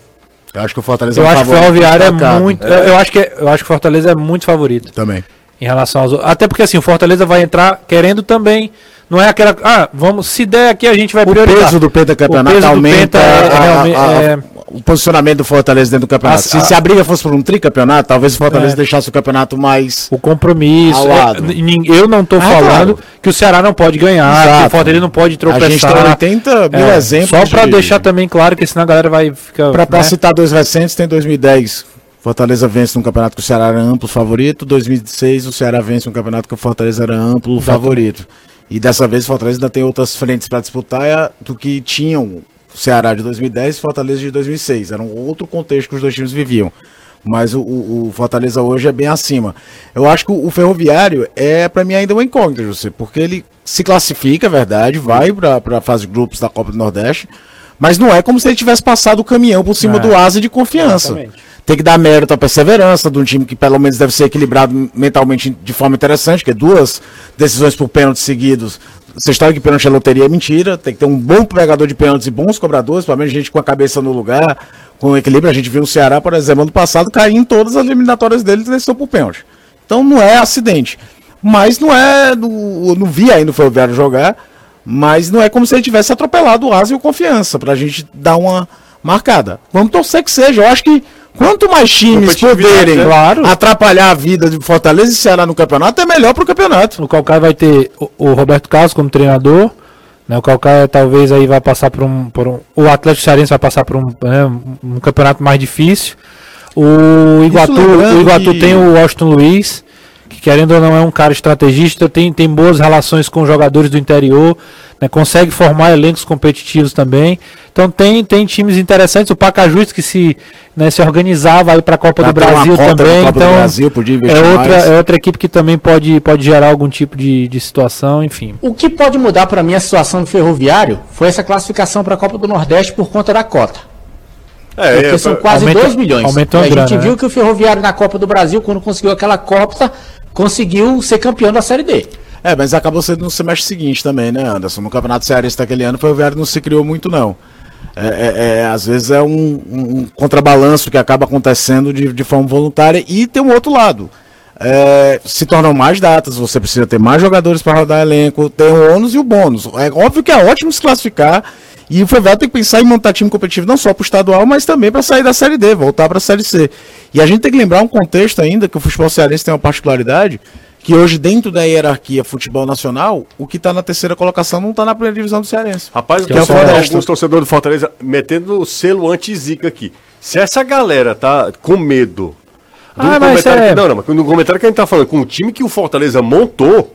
Eu acho que o Fortaleza Eu é um acho que o favorito Ferroviário é muito. Eu, eu acho que, é- eu acho que o Fortaleza é muito favorito Também. em relação aos. Até porque assim, o Fortaleza vai entrar querendo também. Não é aquela. Ah, vamos. Se der aqui, a gente vai O priorizar. peso do pentacampeonato O peso do aumenta Penta é a- a- realmente- a- é- o posicionamento do Fortaleza dentro do campeonato. A- se, a- se a briga fosse por um tricampeonato, talvez o Fortaleza É. deixasse o campeonato mais. O compromisso. Ao lado. é, eu não tô Ah, falando claro. que o Ceará não pode ganhar, que Exato. o Fortaleza não pode A tropeçar. gente tem 80 mil É, exemplos. Só pra de- deixar também claro que senão a galera vai ficar. Pra né? citar dois recentes, tem 2010. Fortaleza vence no campeonato que o Ceará era amplo favorito. 2006, o Ceará vence um campeonato que o Fortaleza era amplo favorito. E dessa vez o Fortaleza ainda tem outras frentes para disputar é, do que tinham Ceará de 2010 e Fortaleza de 2006. Era um outro contexto que os dois times viviam. Mas o, o- Fortaleza hoje é bem acima. Eu acho que o, o Ferroviário é, para mim, ainda uma incógnita, José, porque ele se classifica, é verdade, vai para a fase de grupos da Copa do Nordeste, mas não é como se ele tivesse passado o caminhão por cima É. do asa de confiança. Exatamente. Tem que dar mérito à perseverança de um time que pelo menos deve ser equilibrado mentalmente de forma interessante, que é duas decisões por pênalti seguidos. Essa história que pênalti é loteria é mentira. Tem que ter um bom pegador de pênaltis e bons cobradores, pelo menos gente com a cabeça no lugar, com equilíbrio. A gente viu o Ceará, por exemplo, ano passado, cair em todas as eliminatórias dele e por pênalti. Então não é acidente. Mas não é. no- Eu não vi ainda o Ferroviário jogar, mas não é como se ele tivesse atropelado o Asa e o Confiança, pra gente dar uma marcada. Vamos torcer que seja. Eu acho que quanto mais times poderem né? Claro. atrapalhar a vida de Fortaleza e Ceará no campeonato, é melhor pro campeonato. O Calcaia vai ter o, o Roberto Carlos como treinador. Né, o Calcaia talvez aí vai passar por um, por um. O Atlético Cearense vai passar por um, né, um- campeonato mais difícil. O Iguatu, o Iguatu que- tem o Washington Luiz, que querendo ou não é um cara estrategista, tem, tem boas relações com jogadores do interior, né, consegue formar elencos competitivos também. Então tem, tem times interessantes. O Pacajus que se, né, se organizar vai para a Copa do uma Brasil também. Copa do Então Brasil, podia investir é outra, mais. é outra equipe que também pode, pode gerar algum tipo de, de situação, enfim. O que pode mudar para mim a situação do Ferroviário foi essa classificação para a Copa do Nordeste por conta da cota. É, Porque é, são é, quase aumenta- 2 milhões. aumentou a a gente grana, viu né? que o Ferroviário na Copa do Brasil, quando conseguiu aquela Copa, conseguiu ser campeão da Série D. É, mas acabou sendo no semestre seguinte também, né, Anderson? No Campeonato Cearense daquele ano, o Ferroviário não se criou muito, não. É, é- é, às vezes é um, um- um contrabalanço que acaba acontecendo de, de forma voluntária e tem um outro lado. É, se tornam mais datas, você precisa ter mais jogadores para rodar elenco, tem o ônus e o bônus. É óbvio que é ótimo se classificar e o Ferroviário tem que pensar em montar time competitivo não só para o estadual, mas também para sair da Série D, voltar para a Série C. E a gente tem que lembrar um contexto ainda que o futebol cearense tem uma particularidade que hoje dentro da hierarquia futebol nacional, o que está na terceira colocação não está na primeira divisão do cearense. Rapaz, Que eu é falando Floresta. alguns torcedores do Fortaleza metendo o selo anti-zica aqui. Se essa galera tá com medo do Ah, comentário é- que, não, não, mas no comentário que a gente tá falando, com o time que o Fortaleza montou,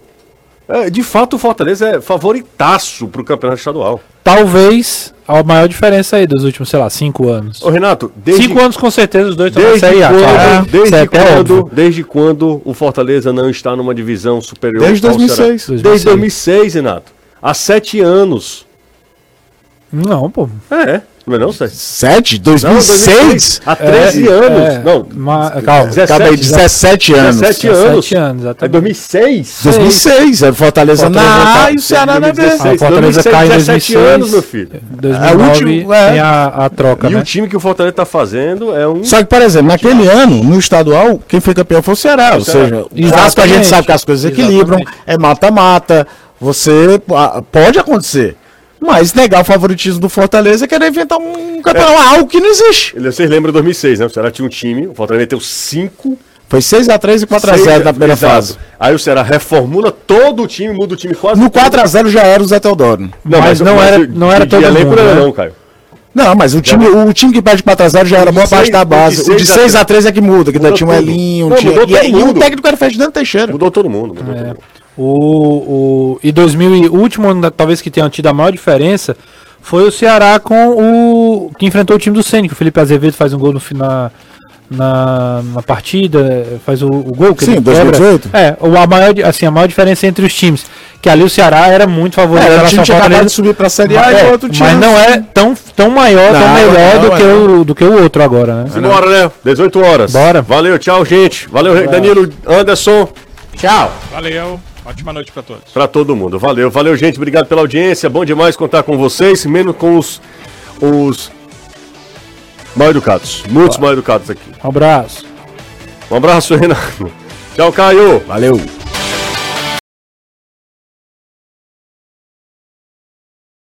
é, de fato o Fortaleza é favoritaço pro campeonato estadual. Talvez a maior diferença aí dos últimos, sei lá, cinco anos. Ô Renato, desde, cinco anos com certeza os dois estão na desde, Série A. quando, desde, é quando, desde quando o Fortaleza não está numa divisão superior Desde ao 2006. Ceará? Desde 2006, Renato. Há sete anos. Não, pô. É, não é não, Sérgio? 7? Não, 2006? Há 13 É, anos. é, não, ma- calma. 17, Acabei 17 anos. 17 anos. 17 anos, É exatamente. 2006? 2006, era Fortaleza, Fortaleza na tá- A e o Ceará na B. 2016. A Fortaleza 2006, cai em 17 2006. anos, meu filho. 2009 É, o último, é. tem a, a troca, E né? o time que o Fortaleza tá fazendo é um. Só que, por exemplo, naquele ano, no estadual, quem foi campeão foi o Ceará. Ou Ceará. seja, o clássico a gente sabe que as coisas equilibram, Exatamente. é mata-mata. Você ah, pode acontecer. Mas negar o favoritismo do Fortaleza é querer inventar um campeonato, algo que não existe. Vocês lembram de 2006, né? O Ceará tinha um time, o Fortaleza meteu 5 Foi 6x3 e 4x0 na primeira fase. Aí o Ceará reformula todo o time, muda o time quase. No todo. 4x0 já era o Zé Teodoro. Mas não era- de- não era todo mundo, não né? não, Caio. Não, mas o time, o time que perde 4x0 já era O boa parte da o de base. O de seis a 6x3 é que muda, que ainda tinha tudo. Elinho, Não, tinha... E, e o técnico era Ferdinando Teixeira. Mudou todo mundo. Mudou todo mundo. O, o, e 2000, e- o último ano, talvez que tenha tido a maior diferença, foi o Ceará com o. que enfrentou o time do Ceni, que o Felipe Azevedo faz um gol no final. na, na partida, faz o, o gol que Sim, ele 2018. quebra. É, o- a maior, assim, a maior diferença entre os times, que ali o Ceará era muito favorito. É, o time tinha acabado de subir pra Série A e É, o outro tinha... Mas não é tão, tão maior, tão Não, melhor não, do, que é. o, do que o outro agora, né? Simbora, né? 18 horas. Bora. Valeu, tchau, gente. Valeu, Danilo, Anderson. Tchau. Valeu. Ótima noite pra todos. Pra todo mundo. Valeu, valeu, gente. Obrigado pela audiência. Bom demais contar com vocês, menos com os, os mal educados. Muitos mal educados aqui. Um abraço. Um abraço, Renato. Tchau, Caio. Valeu.